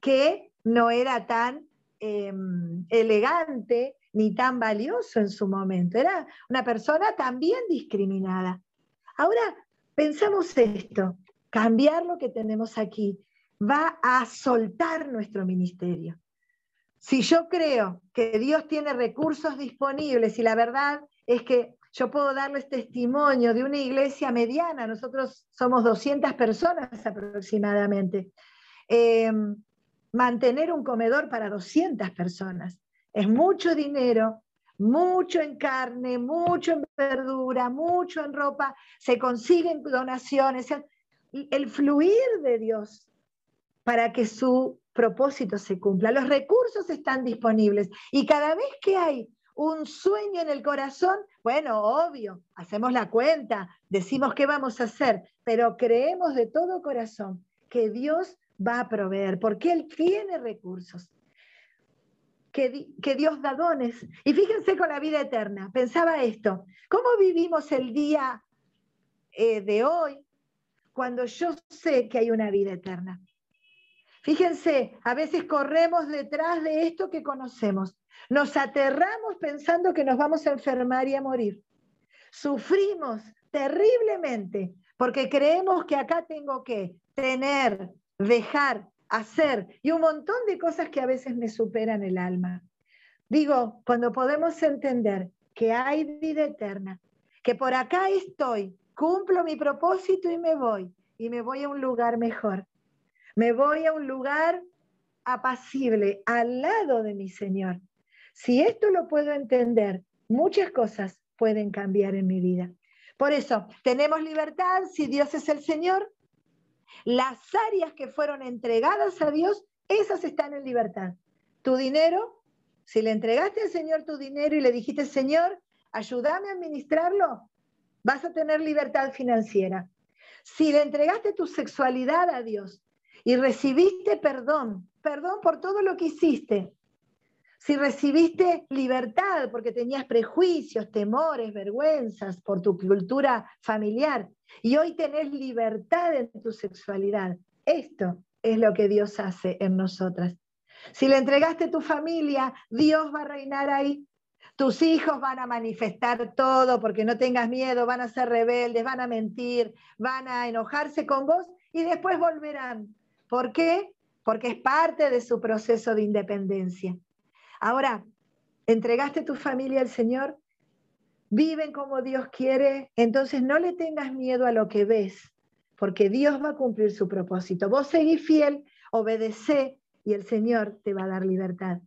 que no era tan em, elegante ni tan valioso en su momento. Era una persona también discriminada. Ahora, pensamos esto, cambiar lo que tenemos aquí va a soltar nuestro ministerio. Si yo creo que Dios tiene recursos disponibles y la verdad es que yo puedo darles testimonio de una iglesia mediana, nosotros somos 200 personas aproximadamente. Em, mantener un comedor para 200 personas. Es mucho dinero, mucho en carne, mucho en verdura, mucho en ropa, se consiguen donaciones, el fluir de Dios para que su propósito se cumpla. Los recursos están disponibles y cada vez que hay un sueño en el corazón, bueno, obvio, hacemos la cuenta, decimos qué vamos a hacer, pero creemos de todo corazón que Dios va a proveer, porque Él tiene recursos. Que, que, Dios da dones. Y fíjense con la vida eterna, pensaba esto, ¿cómo vivimos el día eh, de hoy cuando yo sé que hay una vida eterna? Fíjense, a veces corremos detrás de esto que conocemos, nos aterramos pensando que nos vamos a enfermar y a morir. Sufrimos terriblemente porque creemos que acá tengo que tener dejar, hacer y un montón de cosas que a veces me superan el alma. Digo, cuando podemos entender que hay vida eterna, que por acá estoy, cumplo mi propósito y me voy, y me voy a un lugar mejor. Me voy a un lugar apacible, al lado de mi Señor. Si esto lo puedo entender, muchas cosas pueden cambiar en mi vida. Por eso, tenemos libertad si Dios es el Señor, las áreas que fueron entregadas a Dios, esas están en libertad. Tu dinero, si le entregaste al Señor tu dinero y le dijiste, Señor, ayúdame a administrarlo, vas a tener libertad financiera. Si le entregaste tu sexualidad a Dios y recibiste perdón, perdón por todo lo que hiciste, si recibiste libertad porque tenías prejuicios, temores, vergüenzas por tu cultura familiar y hoy tenés libertad en tu sexualidad, esto es lo que Dios hace en nosotras. Si le entregaste tu familia, Dios va a reinar ahí. Tus hijos van a manifestar todo porque no tengas miedo, van a ser rebeldes, van a mentir, van a enojarse con vos y después volverán. ¿Por qué? Porque es parte de su proceso de independencia. Ahora, ¿entregaste tu familia al Señor? ¿Viven como Dios quiere? Entonces no le tengas miedo a lo que ves, porque Dios va a cumplir su propósito. Vos seguís fiel, obedecé y el Señor te va a dar libertad.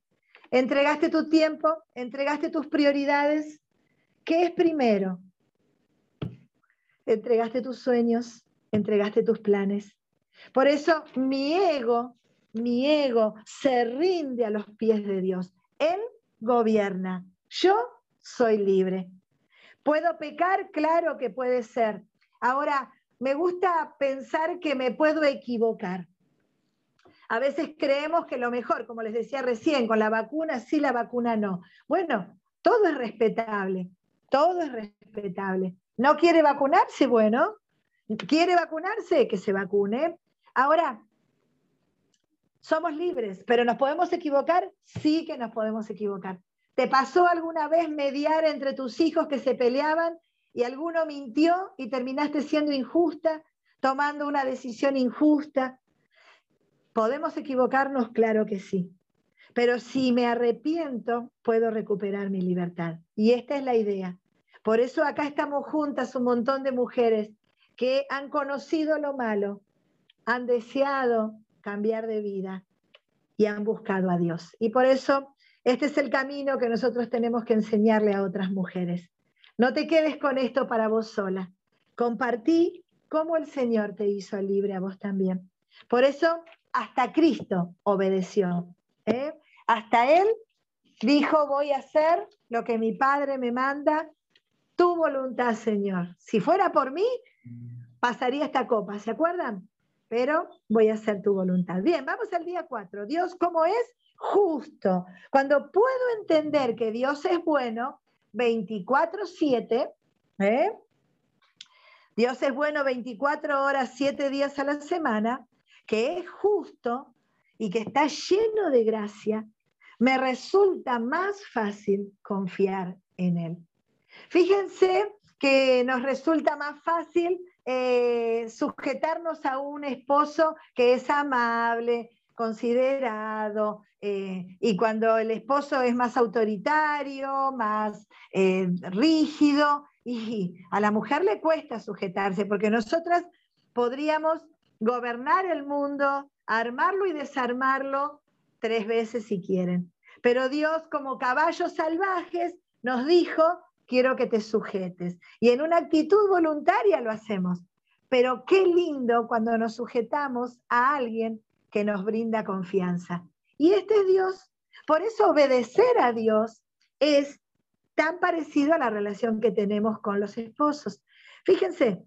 ¿Entregaste tu tiempo? ¿Entregaste tus prioridades? ¿Qué es primero? ¿Entregaste tus sueños? ¿Entregaste tus planes? Por eso mi ego, mi ego se rinde a los pies de Dios. Él gobierna. Yo soy libre. ¿Puedo pecar? Claro que puede ser. Ahora, me gusta pensar que me puedo equivocar. A veces creemos que lo mejor, como les decía recién, con la vacuna sí, la vacuna no. Bueno, todo es respetable, todo es respetable. ¿No quiere vacunarse? Bueno, ¿quiere vacunarse? Que se vacune. Ahora, somos libres, pero ¿nos podemos equivocar? Sí que nos podemos equivocar. ¿Te pasó alguna vez mediar entre tus hijos que se peleaban y alguno mintió y terminaste siendo injusta, tomando una decisión injusta? ¿Podemos equivocarnos? Claro que sí. Pero si me arrepiento, puedo recuperar mi libertad. Y esta es la idea. Por eso acá estamos juntas un montón de mujeres que han conocido lo malo, han deseado cambiar de vida y han buscado a Dios. Y por eso este es el camino que nosotros tenemos que enseñarle a otras mujeres. No te quedes con esto para vos sola. Compartí cómo el Señor te hizo libre a vos también. Por eso hasta Cristo obedeció. ¿eh? Hasta Él dijo, voy a hacer lo que mi Padre me manda, tu voluntad, Señor. Si fuera por mí, pasaría esta copa, ¿se acuerdan? Pero voy a hacer tu voluntad. Bien, vamos al día 4. Dios, ¿cómo es? Justo. Cuando puedo entender que Dios es bueno, 24-7, ¿eh? Dios es bueno 24 horas, 7 días a la semana, que es justo y que está lleno de gracia, me resulta más fácil confiar en Él. Fíjense que nos resulta más fácil eh, sujetarnos a un esposo que es amable, considerado, eh, y cuando el esposo es más autoritario, más eh, rígido, y a la mujer le cuesta sujetarse, porque nosotras podríamos gobernar el mundo, armarlo y desarmarlo tres veces si quieren. Pero Dios, como caballos salvajes, nos dijo, quiero que te sujetes. Y en una actitud voluntaria lo hacemos. Pero qué lindo cuando nos sujetamos a alguien que nos brinda confianza. Y este es Dios. Por eso obedecer a Dios es tan parecido a la relación que tenemos con los esposos. Fíjense,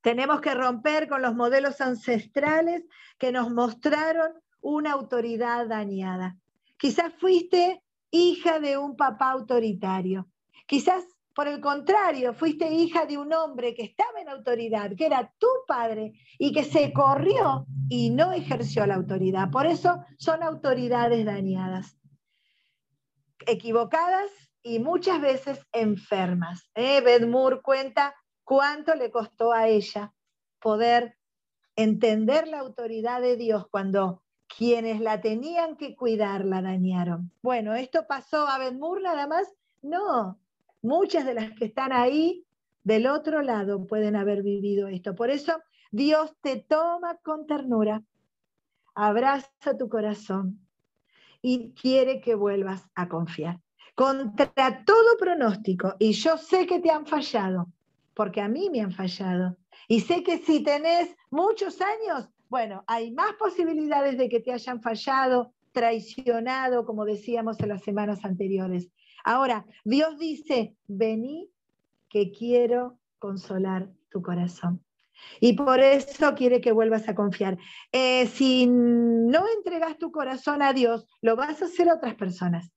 tenemos que romper con los modelos ancestrales que nos mostraron una autoridad dañada. Quizás fuiste hija de un papá autoritario. Quizás, por el contrario, fuiste hija de un hombre que estaba en autoridad, que era tu padre y que se corrió y no ejerció la autoridad. Por eso son autoridades dañadas, equivocadas y muchas veces enfermas. ¿eh? Bedmur cuenta cuánto le costó a ella poder entender la autoridad de Dios cuando quienes la tenían que cuidar la dañaron. Bueno, ¿esto pasó a Bedmur nada más? No, muchas de las que están ahí del otro lado pueden haber vivido esto. Por eso Dios te toma con ternura, abraza tu corazón y quiere que vuelvas a confiar contra todo pronóstico, y yo sé que te han fallado, porque a mí me han fallado, y sé que si tenés muchos años, bueno, hay más posibilidades de que te hayan fallado, traicionado, como decíamos en las semanas anteriores. Ahora, Dios dice, vení que quiero consolar tu corazón. Y por eso quiere que vuelvas a confiar. Eh, si no entregas tu corazón a Dios, lo vas a hacer a otras personas.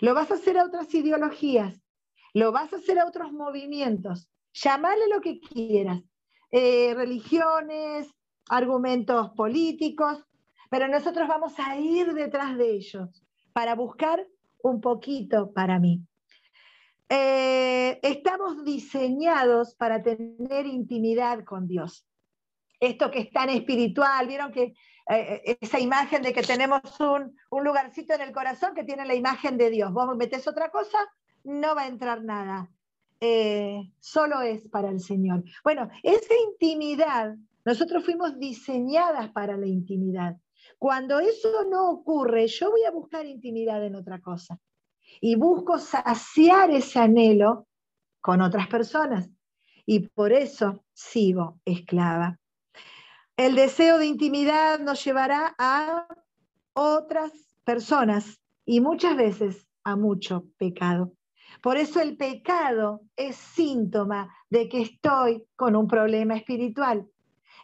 Lo vas a hacer a otras ideologías, lo vas a hacer a otros movimientos. Llámale lo que quieras, eh, religiones, argumentos políticos, pero nosotros vamos a ir detrás de ellos para buscar un poquito para mí. Eh, estamos diseñados para tener intimidad con Dios. Esto que es tan espiritual, vieron que eh, eh, esa imagen de que tenemos un, lugarcito en el corazón que tiene la imagen de Dios. Vos metés otra cosa, no va a entrar nada. Solo es para el Señor. Bueno, esa intimidad, nosotros fuimos diseñadas para la intimidad. Cuando eso no ocurre, yo voy a buscar intimidad en otra cosa. Y busco saciar ese anhelo con otras personas. Y por eso sigo esclava. El deseo de intimidad nos llevará a otras personas y muchas veces a mucho pecado. Por eso el pecado es síntoma de que estoy con un problema espiritual.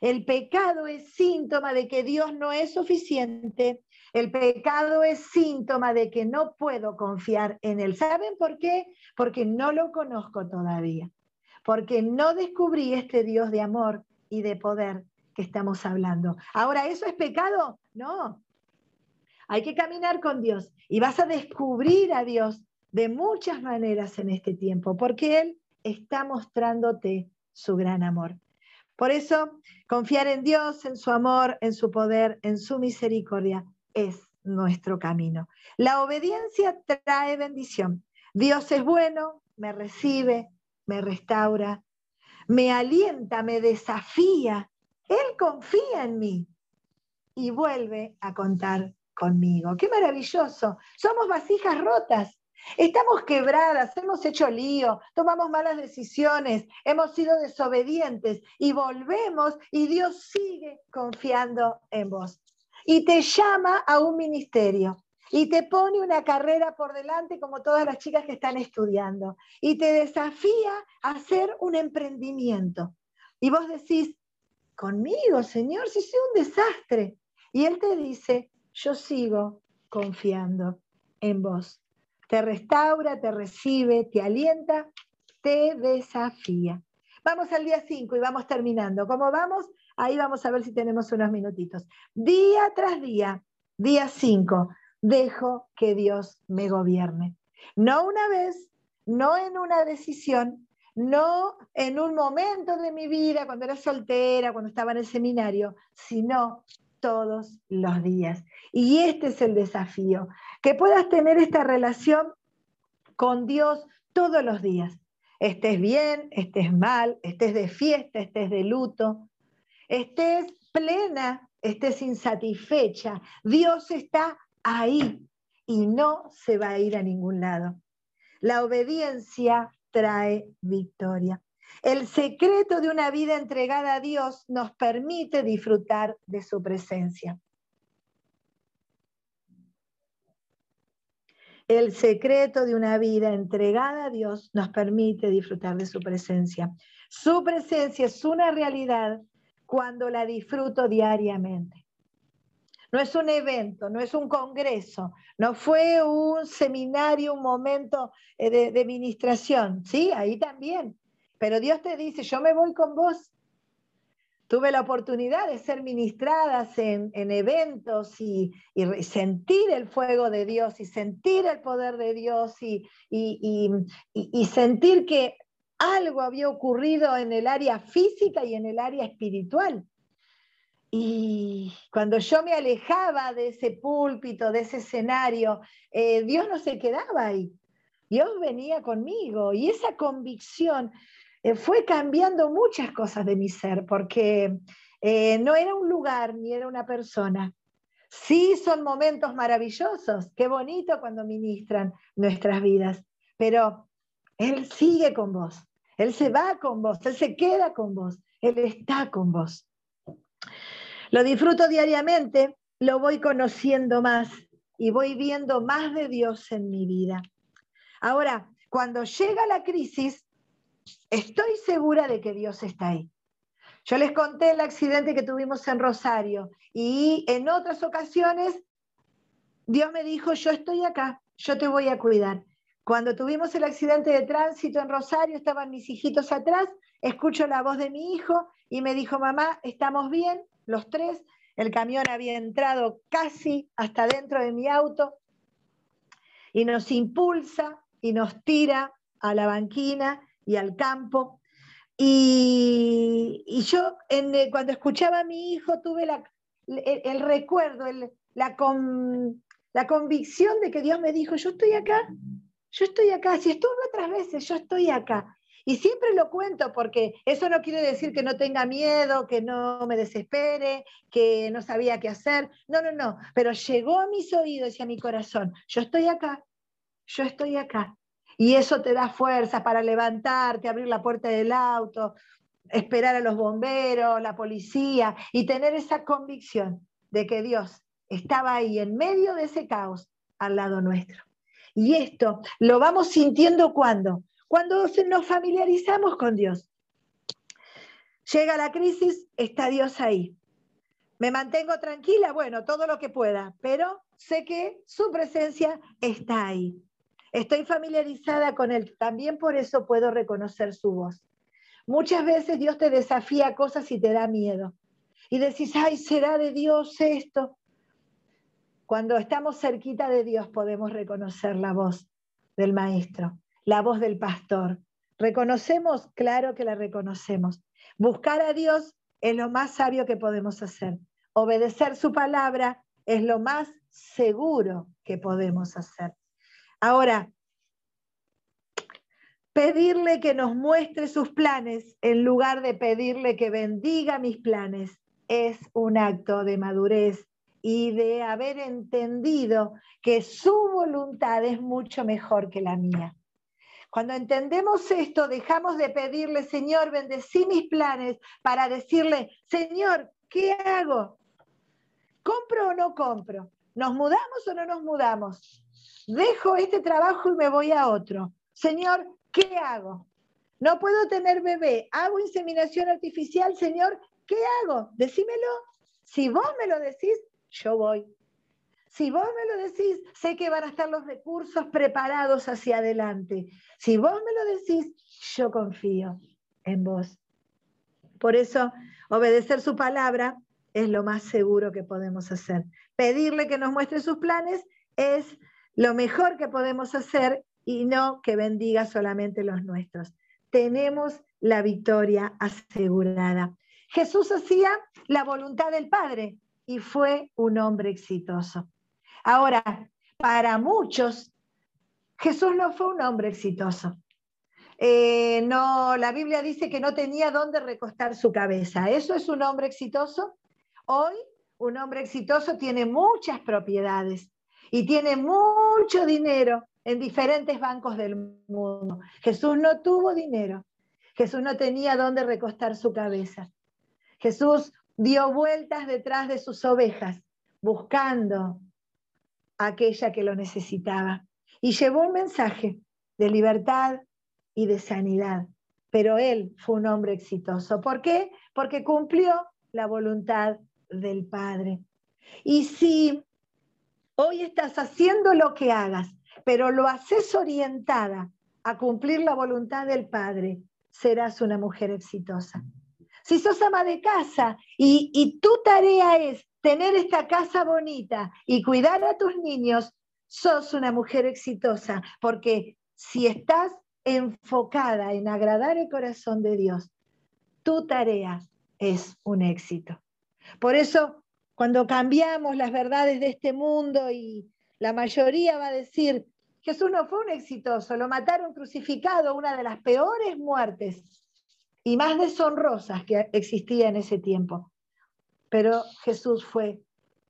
El pecado es síntoma de que Dios no es suficiente. El pecado es síntoma de que no puedo confiar en Él. ¿Saben por qué? Porque no lo conozco todavía. Porque no descubrí este Dios de amor y de poder estamos hablando. Ahora, ¿eso es pecado? No. Hay que caminar con Dios y vas a descubrir a Dios de muchas maneras en este tiempo, porque Él está mostrándote su gran amor. Por eso, confiar en Dios, en su amor, en su poder, en su misericordia, es nuestro camino. La obediencia trae bendición. Dios es bueno, me recibe, me restaura, me alienta, me desafía. Él confía en mí y vuelve a contar conmigo. Qué maravilloso. Somos vasijas rotas. Estamos quebradas, hemos hecho lío, tomamos malas decisiones, hemos sido desobedientes y volvemos y Dios sigue confiando en vos. Y te llama a un ministerio y te pone una carrera por delante como todas las chicas que están estudiando y te desafía a hacer un emprendimiento. Y vos decís, conmigo, Señor, si soy un desastre. Y Él te dice, yo sigo confiando en vos. Te restaura, te recibe, te alienta, te desafía. Vamos al día 5 y vamos terminando. ¿Cómo vamos? Ahí vamos a ver si tenemos unos minutitos. Día tras día, día 5, dejo que Dios me gobierne. No una vez, no en una decisión, no en un momento de mi vida, cuando era soltera, cuando estaba en el seminario, sino todos los días. Y este es el desafío, que puedas tener esta relación con Dios todos los días. Estés bien, estés mal, estés de fiesta, estés de luto, estés plena, estés insatisfecha. Dios está ahí y no se va a ir a ningún lado. La obediencia trae victoria. El secreto de una vida entregada a Dios nos permite disfrutar de su presencia. El secreto de una vida entregada a Dios nos permite disfrutar de su presencia. Su presencia es una realidad cuando la disfruto diariamente. No es un evento, no es un congreso, no fue un seminario, un momento eh, de, de administración, ¿sí? Ahí también. Pero Dios te dice, yo me voy con vos. Tuve la oportunidad de ser ministradas en, eventos y, sentir el fuego de Dios y sentir el poder de Dios y, y sentir que algo había ocurrido en el área física y en el área espiritual. Y cuando yo me alejaba de ese púlpito, de ese escenario, eh, Dios no se quedaba ahí. Dios venía conmigo y esa convicción eh, fue cambiando muchas cosas de mi ser, porque eh, no era un lugar ni era una persona. Sí son momentos maravillosos, qué bonito cuando ministran nuestras vidas, pero Él sigue con vos, Él se va con vos, Él se queda con vos, Él está con vos. Lo disfruto diariamente, lo voy conociendo más y voy viendo más de Dios en mi vida. Ahora, cuando llega la crisis, estoy segura de que Dios está ahí. Yo les conté el accidente que tuvimos en Rosario y en otras ocasiones Dios me dijo, yo estoy acá, yo te voy a cuidar. Cuando tuvimos el accidente de tránsito en Rosario, estaban mis hijitos atrás, escucho la voz de mi hijo y me dijo, mamá, estamos bien, los tres, el camión había entrado casi hasta dentro de mi auto y nos impulsa y nos tira a la banquina y al campo. Y, yo eh, cuando escuchaba a mi hijo tuve el, recuerdo, la, la convicción de que Dios me dijo, yo estoy acá, yo estoy acá, si estuve otras veces, yo estoy acá. Y siempre lo cuento porque eso no quiere decir que no tenga miedo, que no me desespere, que no sabía qué hacer. No, no, no. Pero llegó a mis oídos y a mi corazón. Yo estoy acá, yo estoy acá. Y eso te da fuerza para levantarte, abrir la puerta del auto, esperar a los bomberos, la policía y tener esa convicción de que Dios estaba ahí en medio de ese caos al lado nuestro. Y esto lo vamos sintiendo cuando cuando nos familiarizamos con Dios. Llega la crisis, está Dios ahí. Me mantengo tranquila, bueno, todo lo que pueda, pero sé que su presencia está ahí. Estoy familiarizada con Él, también por eso puedo reconocer su voz. Muchas veces Dios te desafía cosas y te da miedo. Y decís, ay, ¿será de Dios esto? Cuando estamos cerquita de Dios podemos reconocer la voz del Maestro la voz del pastor. ¿Reconocemos? Claro que la reconocemos. Buscar a Dios es lo más sabio que podemos hacer. Obedecer su palabra es lo más seguro que podemos hacer. Ahora, pedirle que nos muestre sus planes en lugar de pedirle que bendiga mis planes es un acto de madurez y de haber entendido que su voluntad es mucho mejor que la mía. Cuando entendemos esto, dejamos de pedirle, Señor, bendecí mis planes, para decirle, Señor, ¿qué hago? ¿Compro o no compro? ¿Nos mudamos o no nos mudamos? Dejo este trabajo y me voy a otro. Señor, ¿qué hago? No puedo tener bebé. ¿Hago inseminación artificial? Señor, ¿qué hago? Decímelo. Si vos me lo decís, yo voy. Si vos me lo decís, sé que van a estar los recursos preparados hacia adelante. Si vos me lo decís, yo confío en vos. Por eso, obedecer su palabra es lo más seguro que podemos hacer. Pedirle que nos muestre sus planes es lo mejor que podemos hacer y no que bendiga solamente los nuestros. Tenemos la victoria asegurada. Jesús hacía la voluntad del Padre y fue un hombre exitoso. Ahora, para muchos, Jesús no fue un hombre exitoso. Eh, no, la Biblia dice que no tenía dónde recostar su cabeza. ¿Eso es un hombre exitoso? Hoy, un hombre exitoso tiene muchas propiedades y tiene mucho dinero en diferentes bancos del mundo. Jesús no tuvo dinero. Jesús no tenía dónde recostar su cabeza. Jesús dio vueltas detrás de sus ovejas, buscando aquella que lo necesitaba. Y llevó un mensaje de libertad y de sanidad. Pero él fue un hombre exitoso. ¿Por qué? Porque cumplió la voluntad del Padre. Y si hoy estás haciendo lo que hagas, pero lo haces orientada a cumplir la voluntad del Padre, serás una mujer exitosa. Si sos ama de casa y, y tu tarea es tener esta casa bonita y cuidar a tus niños, sos una mujer exitosa, porque si estás enfocada en agradar el corazón de Dios, tu tarea es un éxito. Por eso, cuando cambiamos las verdades de este mundo y la mayoría va a decir, Jesús no fue un exitoso, lo mataron crucificado, una de las peores muertes y más deshonrosas que existía en ese tiempo pero Jesús fue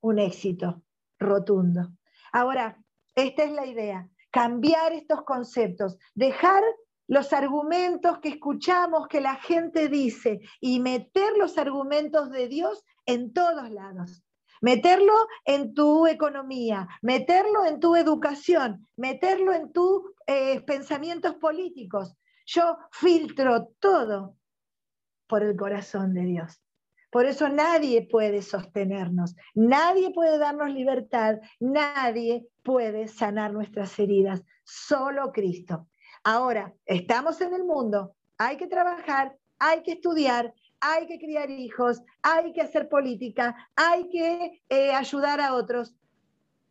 un éxito rotundo. Ahora, esta es la idea, cambiar estos conceptos, dejar los argumentos que escuchamos que la gente dice y meter los argumentos de Dios en todos lados. Meterlo en tu economía, meterlo en tu educación, meterlo en tus eh, pensamientos políticos. Yo filtro todo por el corazón de Dios. Por eso nadie puede sostenernos, nadie puede darnos libertad, nadie puede sanar nuestras heridas, solo Cristo. Ahora, estamos en el mundo, hay que trabajar, hay que estudiar, hay que criar hijos, hay que hacer política, hay que eh, ayudar a otros.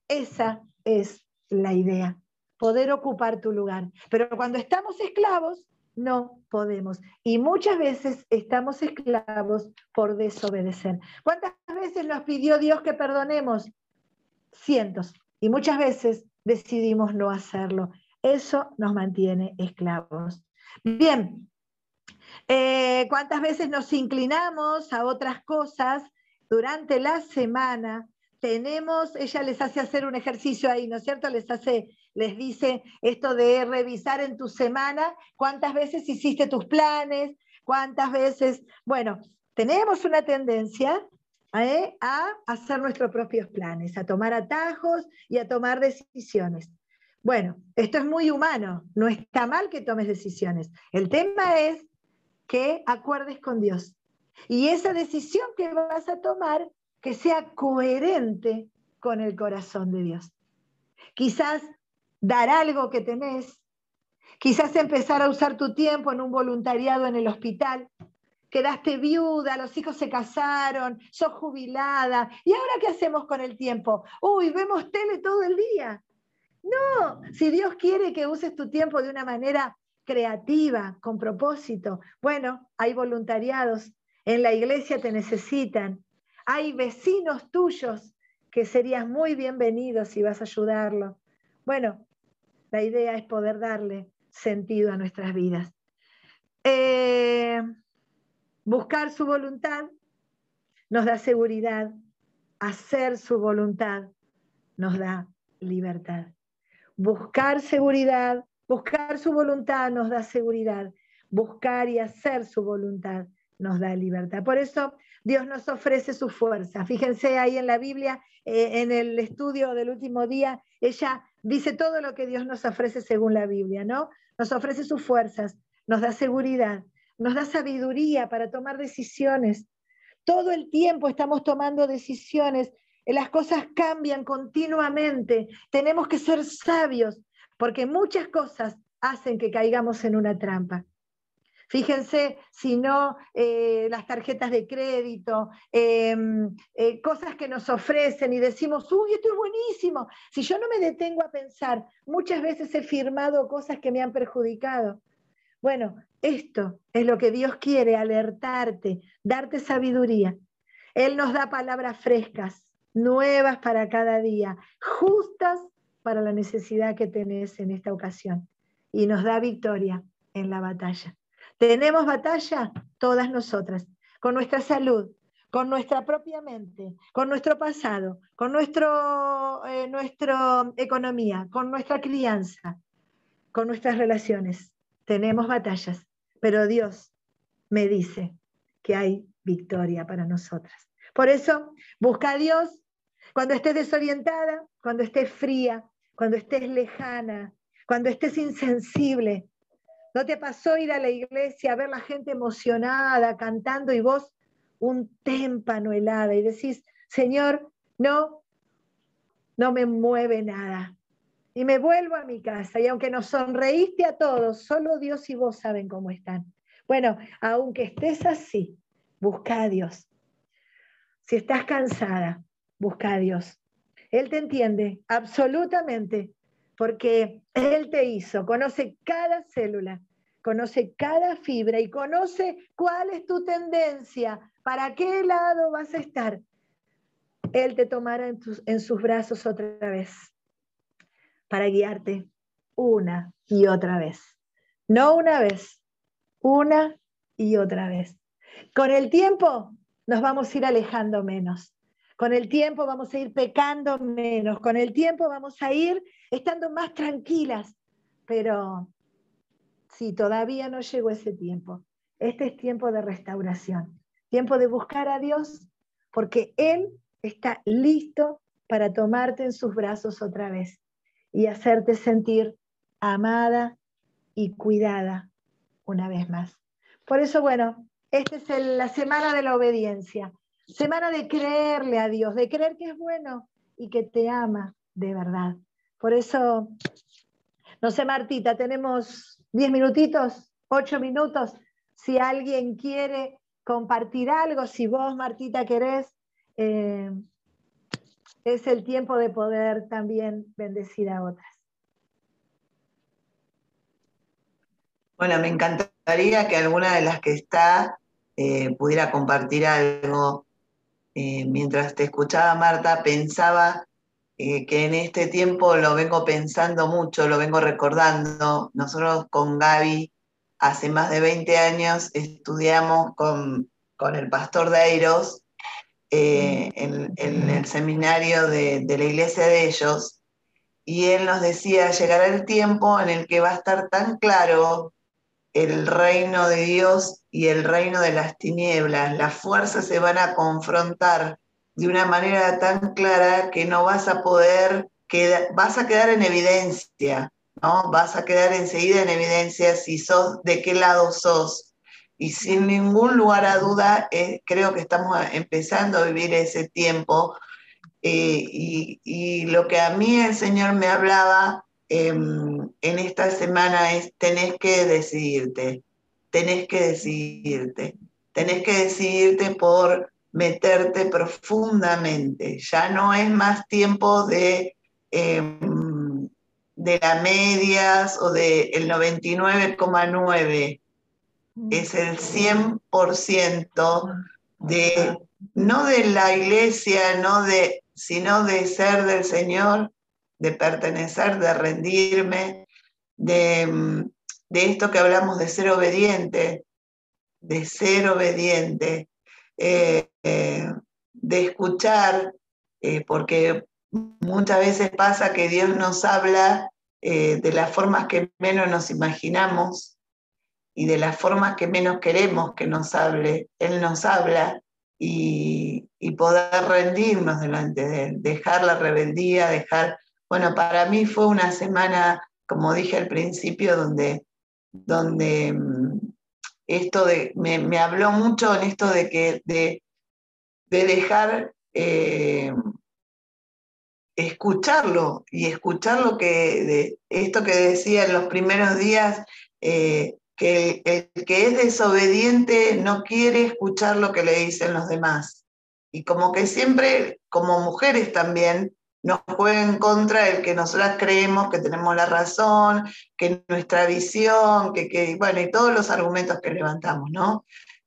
Esa es la idea, poder ocupar tu lugar. Pero cuando estamos esclavos, no podemos. Y muchas veces estamos esclavos por desobedecer. ¿Cuántas veces nos pidió Dios que perdonemos? Cientos. Y muchas veces decidimos no hacerlo. Eso nos mantiene esclavos. Bien, eh, ¿cuántas veces nos inclinamos a otras cosas durante la semana? Tenemos, ella les hace hacer un ejercicio ahí, ¿no es cierto? Les hace les dice esto de revisar en tu semana cuántas veces hiciste tus planes, cuántas veces, bueno, tenemos una tendencia ¿eh? a hacer nuestros propios planes, a tomar atajos y a tomar decisiones. Bueno, esto es muy humano, no está mal que tomes decisiones. El tema es que acuerdes con Dios. Y esa decisión que vas a tomar, que sea coherente con el corazón de Dios. Quizás dar algo que tenés, quizás empezar a usar tu tiempo en un voluntariado en el hospital, quedaste viuda, los hijos se casaron, sos jubilada, ¿y ahora qué hacemos con el tiempo? Uy, vemos tele todo el día. No, si Dios quiere que uses tu tiempo de una manera creativa, con propósito, bueno, hay voluntariados, en la iglesia te necesitan, hay vecinos tuyos que serías muy bienvenido si vas a ayudarlo. Bueno, la idea es poder darle sentido a nuestras vidas. Eh, buscar su voluntad nos da seguridad, hacer su voluntad nos da libertad. Buscar seguridad, buscar su voluntad nos da seguridad. Buscar y hacer su voluntad nos da libertad. Por eso Dios nos ofrece su fuerza. Fíjense ahí en la Biblia, eh, en el estudio del último día, ella dice todo lo que Dios nos ofrece según la Biblia, ¿no? Nos ofrece sus fuerzas, nos da seguridad, nos da sabiduría para tomar decisiones. Todo el tiempo estamos tomando decisiones, las cosas cambian continuamente, tenemos que ser sabios, porque muchas cosas hacen que caigamos en una trampa. Fíjense, si no, eh, las tarjetas de crédito, em, eh, cosas que nos ofrecen y decimos, uy, esto es buenísimo. Si yo no me detengo a pensar, muchas veces he firmado cosas que me han perjudicado. Bueno, esto es lo que Dios quiere, alertarte, darte sabiduría. Él nos da palabras frescas, nuevas para cada día, justas para la necesidad que tenés en esta ocasión. Y nos da victoria en la batalla. Tenemos batalla todas nosotras, con nuestra salud, con nuestra propia mente, con nuestro pasado, con nuestro, eh, nuestra economía, con nuestra crianza, con nuestras relaciones. Tenemos batallas, pero Dios me dice que hay victoria para nosotras. Por eso, busca a Dios cuando estés desorientada, cuando estés fría, cuando estés lejana, cuando estés insensible, ¿No te pasó ir a la iglesia a ver la gente emocionada, cantando y vos un témpano helada y decís, Señor, no, no me mueve nada. Y me vuelvo a mi casa y aunque nos sonreíste a todos, solo Dios y vos saben cómo están. Bueno, aunque estés así, busca a Dios. Si estás cansada, busca a Dios. Él te entiende absolutamente porque Él te hizo, conoce cada célula, conoce cada fibra y conoce cuál es tu tendencia, para qué lado vas a estar. Él te tomará en, sus brazos otra vez para guiarte una y otra vez. No una vez, una y otra vez. Con el tiempo nos vamos a ir alejando menos. Con el tiempo vamos a ir pecando menos, con el tiempo vamos a ir estando más tranquilas, pero si todavía no llegó ese tiempo, este es tiempo de restauración, tiempo de buscar a Dios, porque Él está listo para tomarte en sus brazos otra vez y hacerte sentir amada y cuidada una vez más. Por eso, bueno, esta es la semana de la obediencia. Semana de creerle a Dios, de creer que es bueno y que te ama de verdad. Por eso, no sé, Martita, tenemos diez minutitos, ocho minutos. Si alguien quiere compartir algo, si vos, Martita, querés, eh, es el tiempo de poder también bendecir a otras. Bueno, me encantaría que alguna de las que está eh, pudiera compartir algo eh, mientras te escuchaba, Marta, pensaba eh, que en este tiempo lo vengo pensando mucho, lo vengo recordando. Nosotros con Gaby hace más de 20 años estudiamos con, el pastor Deiros eh, en, el seminario de, de la iglesia de ellos y él nos decía, llegará el tiempo en el que va a estar tan claro el reino de Dios y el reino de las tinieblas. Las fuerzas se van a confrontar de una manera tan clara que no vas a poder, quedar, vas a quedar en evidencia, ¿no? Vas a quedar enseguida en evidencia si sos, de qué lado sos. Y sin ningún lugar a duda, eh, creo que estamos empezando a vivir ese tiempo. Eh, y, y, lo que a mí el Señor me hablaba Em, en esta semana es tenés que decidirte, tenés que decidirte, tenés que decidirte por meterte profundamente. Ya no es más tiempo de, em, de las medias o del el 99,9. Es el 100% de, no de la iglesia, no de, sino de ser del Señor, de pertenecer, de rendirme, de, esto que hablamos de ser obediente, de ser obediente, eh, eh, de escuchar, eh, porque muchas veces pasa que Dios nos habla de las formas que menos nos imaginamos y de las formas que menos queremos que nos hable. Él nos habla y, poder rendirnos delante de Él, dejar la rebeldía, dejar... Bueno, para mí fue una semana, como dije al principio, donde, donde mm, esto me, habló mucho en esto de que de, de dejar eh, escucharlo y escuchar lo que de esto que decía en los primeros días eh, que el que es desobediente no quiere escuchar lo que le dicen los demás. Y como que siempre, como mujeres también, nos juega en contra el que nosotras creemos que tenemos la razón, que nuestra visión, que, bueno, y todos los argumentos que levantamos, ¿no?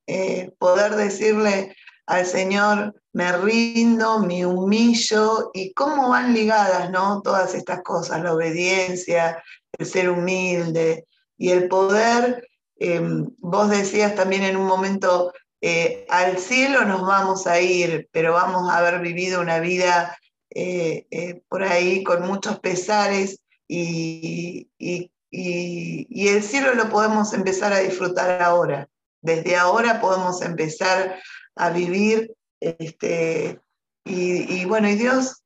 Eh, poder decirle al Señor, me rindo, me humillo, y cómo van ligadas, ¿no? Todas estas cosas, la obediencia, el ser humilde, y el poder, em, vos decías también en un momento, eh, al cielo nos vamos a ir, pero vamos a haber vivido una vida eh, eh, por ahí con muchos pesares y, el cielo lo podemos empezar a disfrutar ahora. Desde ahora podemos empezar a vivir este, y, bueno, y Dios,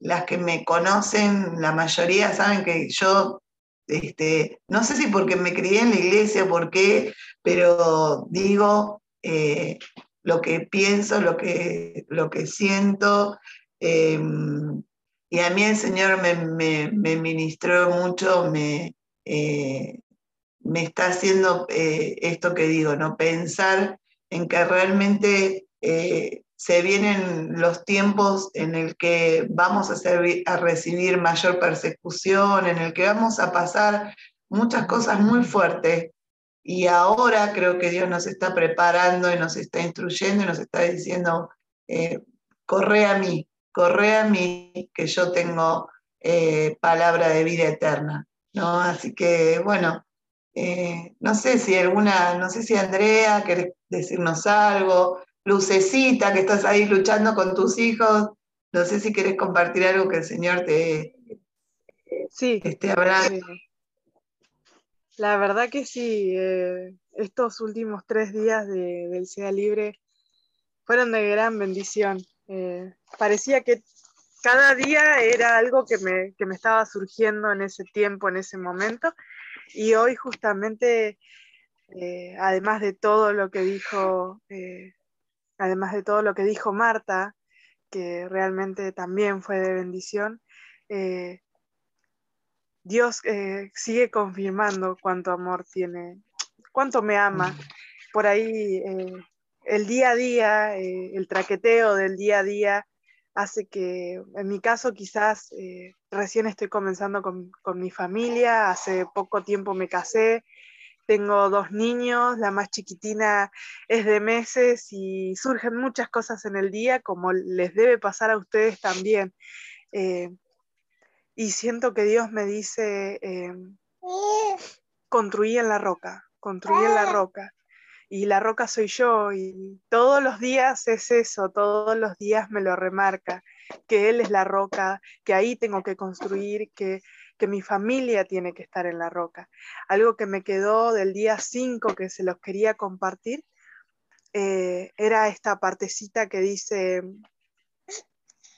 las que me conocen, la mayoría saben que yo este, no sé si porque me crié en la iglesia, por qué, pero digo eh, lo que pienso, lo que, lo que siento. Em, y a mí el Señor me, ministró mucho, me, eh, me está haciendo eh, esto que digo, ¿no? Pensar en que realmente se vienen los tiempos en el que vamos a, a recibir mayor persecución, en el que vamos a pasar muchas cosas muy fuertes. Y ahora creo que Dios nos está preparando y nos está instruyendo y nos está diciendo, eh, corre a mí, corre a mí, que yo tengo eh, palabra de vida eterna. ¿no? Así que, bueno, eh, no sé si alguna, no sé si Andrea, querés decirnos algo, Lucecita, que estás ahí luchando con tus hijos. No sé si quieres compartir algo que el Señor te sí, esté hablando. La verdad que sí, eh, estos últimos tres días del Sea Libre fueron de gran bendición. Eh, parecía que cada día era algo que me, que me, estaba surgiendo en ese tiempo, en ese momento. Y hoy justamente, eh, además de todo lo que dijo además de todo lo que dijo Marta, que realmente también fue de bendición, Dios eh, sigue confirmando cuánto amor tiene, cuánto me ama. Por ahí eh, el día a día, el traqueteo del día a día hace que, en mi caso quizás recién estoy comenzando con, con mi familia, hace poco tiempo me casé, tengo dos niños, la más chiquitina es de meses y surgen muchas cosas en el día, como les debe pasar a ustedes también. Eh, y siento que Dios me dice, eh, construí en la roca, construí en la roca. Y la roca soy yo y todos los días es eso, todos los días me lo remarca, que Él es la roca, que ahí tengo que construir, que que mi familia tiene que estar en la roca. Algo que me quedó del día 5 que se los quería compartir eh, era esta partecita que dice,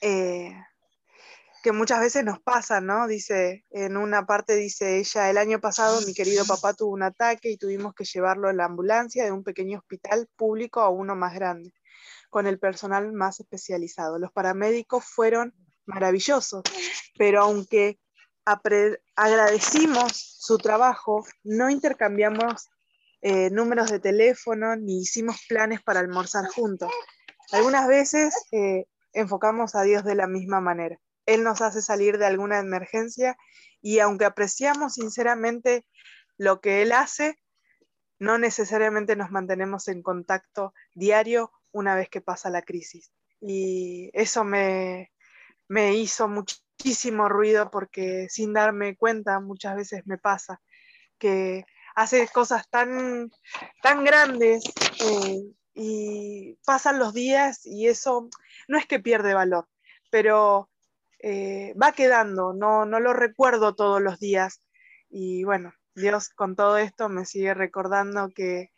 eh, que muchas veces nos pasa, ¿no? Dice, en una parte dice ella, el año pasado mi querido papá tuvo un ataque y tuvimos que llevarlo en la ambulancia de un pequeño hospital público a uno más grande, con el personal más especializado. Los paramédicos fueron maravillosos, pero aunque agradecimos su trabajo, no intercambiamos eh, números de teléfono ni hicimos planes para almorzar juntos. Algunas veces eh, enfocamos a Dios de la misma manera. Él nos hace salir de alguna emergencia y aunque apreciamos sinceramente lo que Él hace, no necesariamente nos mantenemos en contacto diario una vez que pasa la crisis. y eso me, me hizo muchísimo ruido porque sin darme cuenta muchas veces me pasa que hace cosas tan, tan grandes eh, y pasan los días y eso no es que pierde valor, pero eh, va quedando, no, no lo recuerdo todos los días. Y bueno, Dios con todo esto me sigue recordando que,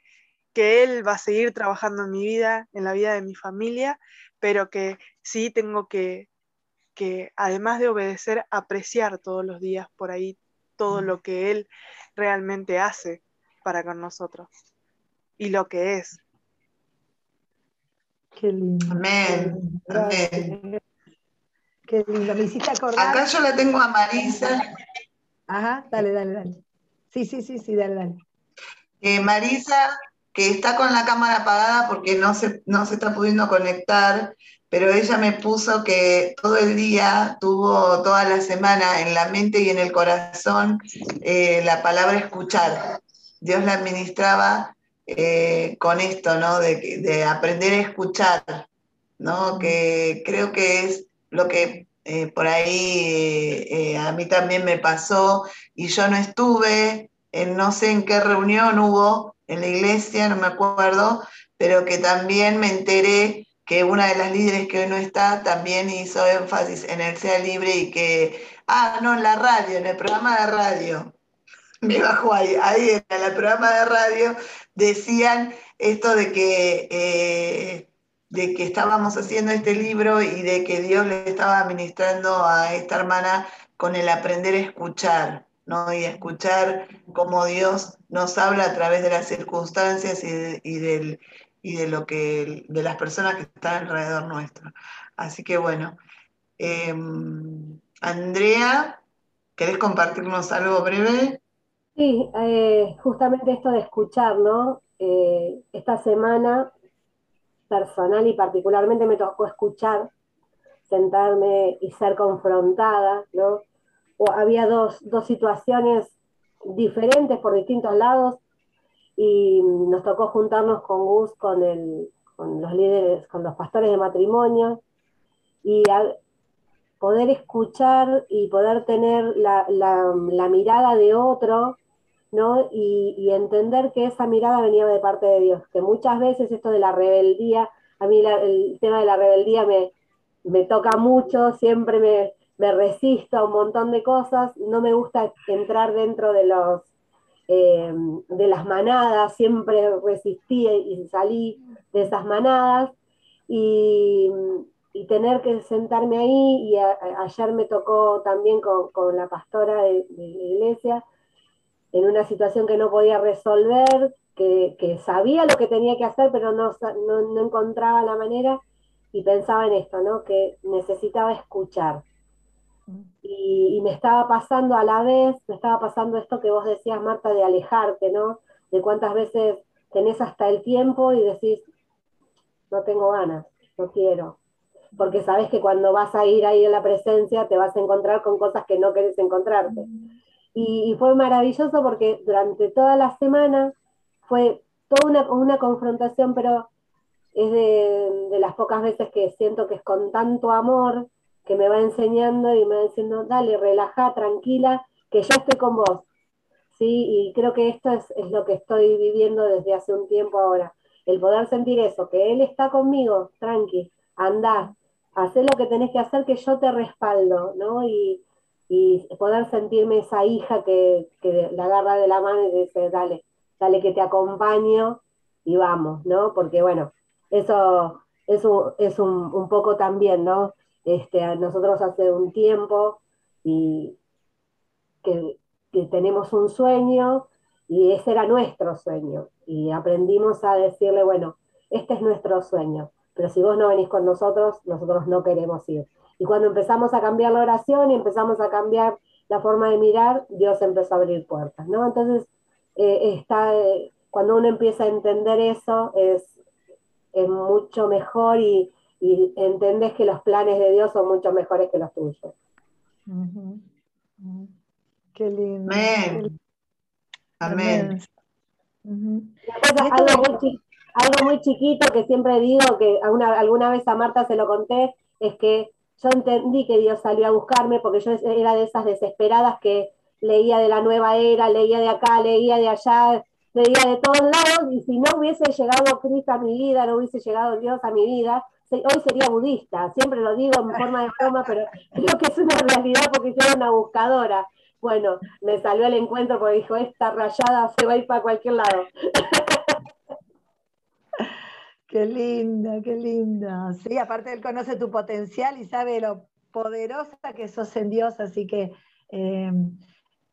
que Él va a seguir trabajando en mi vida, en la vida de mi familia, pero que sí tengo que, que además de obedecer, apreciar todos los días por ahí todo lo que Él realmente hace para con nosotros y lo que es. Qué lindo. Amén. Amén. Qué lindo. Me hiciste acordar. Acá yo la tengo a Marisa. Ajá, dale, dale, dale. Sí, sí, sí, sí, dale, dale. Marisa, que está con la cámara apagada porque no se, no se está pudiendo conectar, pero ella me puso que todo el día tuvo toda la semana en la mente y en el corazón eh, la palabra escuchar. Dios la administraba eh, con esto, ¿no? De, aprender a escuchar, ¿no? Que creo que es lo que eh, por ahí a mí también me pasó y yo no estuve, en no sé en qué reunión hubo en la iglesia, no me acuerdo, pero que también me enteré que una de las líderes que hoy no está también hizo énfasis en el Sea Libre y que, ah, no, en la radio, en el programa de radio, me bajó ahí, ahí en el programa de radio, decían esto de que, eh, de que estábamos haciendo este libro y de que Dios le estaba administrando a esta hermana con el aprender a escuchar, ¿no? Y escuchar cómo Dios nos habla a través de las circunstancias y del, y de lo que de las personas que están alrededor nuestro. Así que bueno, em, Andrea, ¿querés compartirnos algo breve? Sí, eh, justamente esto de escuchar, ¿no? Eh, esta semana personal y particularmente me tocó escuchar, sentarme y ser confrontada, ¿no? O había dos, dos situaciones diferentes por distintos lados y nos tocó juntarnos con Gus, con, el, con los líderes, con los pastores de matrimonio, y poder escuchar y poder tener la, la, mirada de otro, ¿no? Y, y, entender que esa mirada venía de parte de Dios, que muchas veces esto de la rebeldía, a mí el tema de la rebeldía me, me toca mucho, siempre me, me resisto a un montón de cosas, no me gusta entrar dentro de los eh, de las manadas, siempre resistí y salí de esas manadas, y, tener que sentarme ahí, y ayer me tocó también con, la pastora de, la iglesia, en una situación que no podía resolver, que, sabía lo que tenía que hacer, pero no, no, encontraba la manera, y pensaba en esto, ¿no? que necesitaba escuchar y, me estaba pasando a la vez, me estaba pasando esto que vos decías, Marta, de alejarte, ¿no? De cuántas veces tenés hasta el tiempo y decís, no tengo ganas, no quiero. Porque sabes que cuando vas a ir ahí en la presencia te vas a encontrar con cosas que no querés encontrarte. Y, fue maravilloso porque durante toda la semana fue toda una, una confrontación, pero es de, las pocas veces que siento que es con tanto amor que me va enseñando y me va diciendo, dale, relaja, tranquila, que yo estoy con vos. ¿Sí? Y creo que esto es, lo que estoy viviendo desde hace un tiempo ahora. El poder sentir eso, que Él está conmigo, tranqui, anda, haz lo que tenés que hacer, que yo te respaldo, ¿no? Y, poder sentirme esa hija que, que la agarra de la mano y dice, dale, dale que te acompaño y vamos, ¿no? Porque bueno, eso, eso es un, un poco también, ¿no? Este, nosotros hace un tiempo y que, tenemos un sueño y ese era nuestro sueño. Y aprendimos a decirle, bueno, este es nuestro sueño, pero si vos no venís con nosotros, nosotros no queremos ir. Y cuando empezamos a cambiar la oración y empezamos a cambiar la forma de mirar, Dios empezó a abrir puertas, ¿no? Entonces, eh, está, eh, cuando uno empieza a entender eso, es, es mucho mejor y, y entendés que los planes de Dios son mucho mejores que los tuyos. Qué lindo. Amén. Amén. algo muy chiquito que siempre digo, que alguna, alguna vez a Marta se lo conté, es que yo entendí que Dios salió a buscarme porque yo era de esas desesperadas que leía de la nueva era, leía de acá, leía de allá, leía de todos lados, y si no hubiese llegado Cristo a mi vida, no hubiese llegado Dios a mi vida, hoy sería budista, siempre lo digo en forma de broma, pero creo que es una realidad porque soy una buscadora. Bueno, me salió el encuentro porque dijo, esta rayada se va a ir para cualquier lado. Qué linda, qué linda. Sí, aparte él conoce tu potencial y sabe lo poderosa que sos en Dios, así que eh,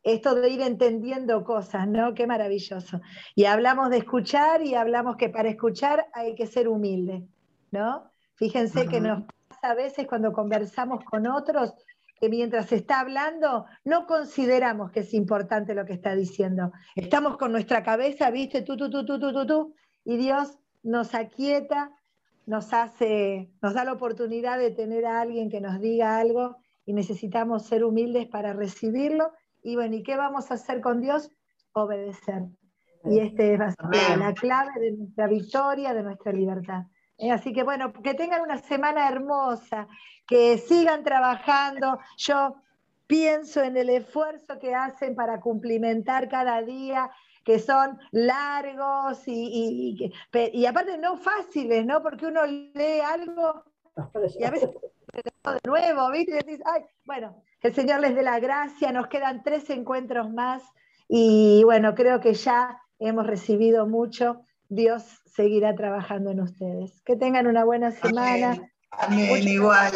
esto de ir entendiendo cosas, ¿no? Qué maravilloso. Y hablamos de escuchar y hablamos que para escuchar hay que ser humilde, ¿no? Fíjense que nos pasa a veces cuando conversamos con otros que mientras está hablando no consideramos que es importante lo que está diciendo. Estamos con nuestra cabeza, viste, tú, tú, tú, tú, tú, tú, tú, y Dios nos aquieta, nos hace, nos da la oportunidad de tener a alguien que nos diga algo y necesitamos ser humildes para recibirlo. Y bueno, ¿y qué vamos a hacer con Dios? Obedecer. Y este es la clave de nuestra victoria, de nuestra libertad. Eh, así que bueno, que tengan una semana hermosa, que sigan trabajando. Yo pienso en el esfuerzo que hacen para cumplimentar cada día, que son largos y, y, aparte no fáciles, ¿no? Porque uno lee algo y a veces de nuevo, ¿viste? Y Ay, bueno, el Señor les dé la gracia, nos quedan tres encuentros más y bueno, creo que ya hemos recibido mucho. Dios seguirá trabajando en ustedes. Que tengan una buena semana. Amén, igual.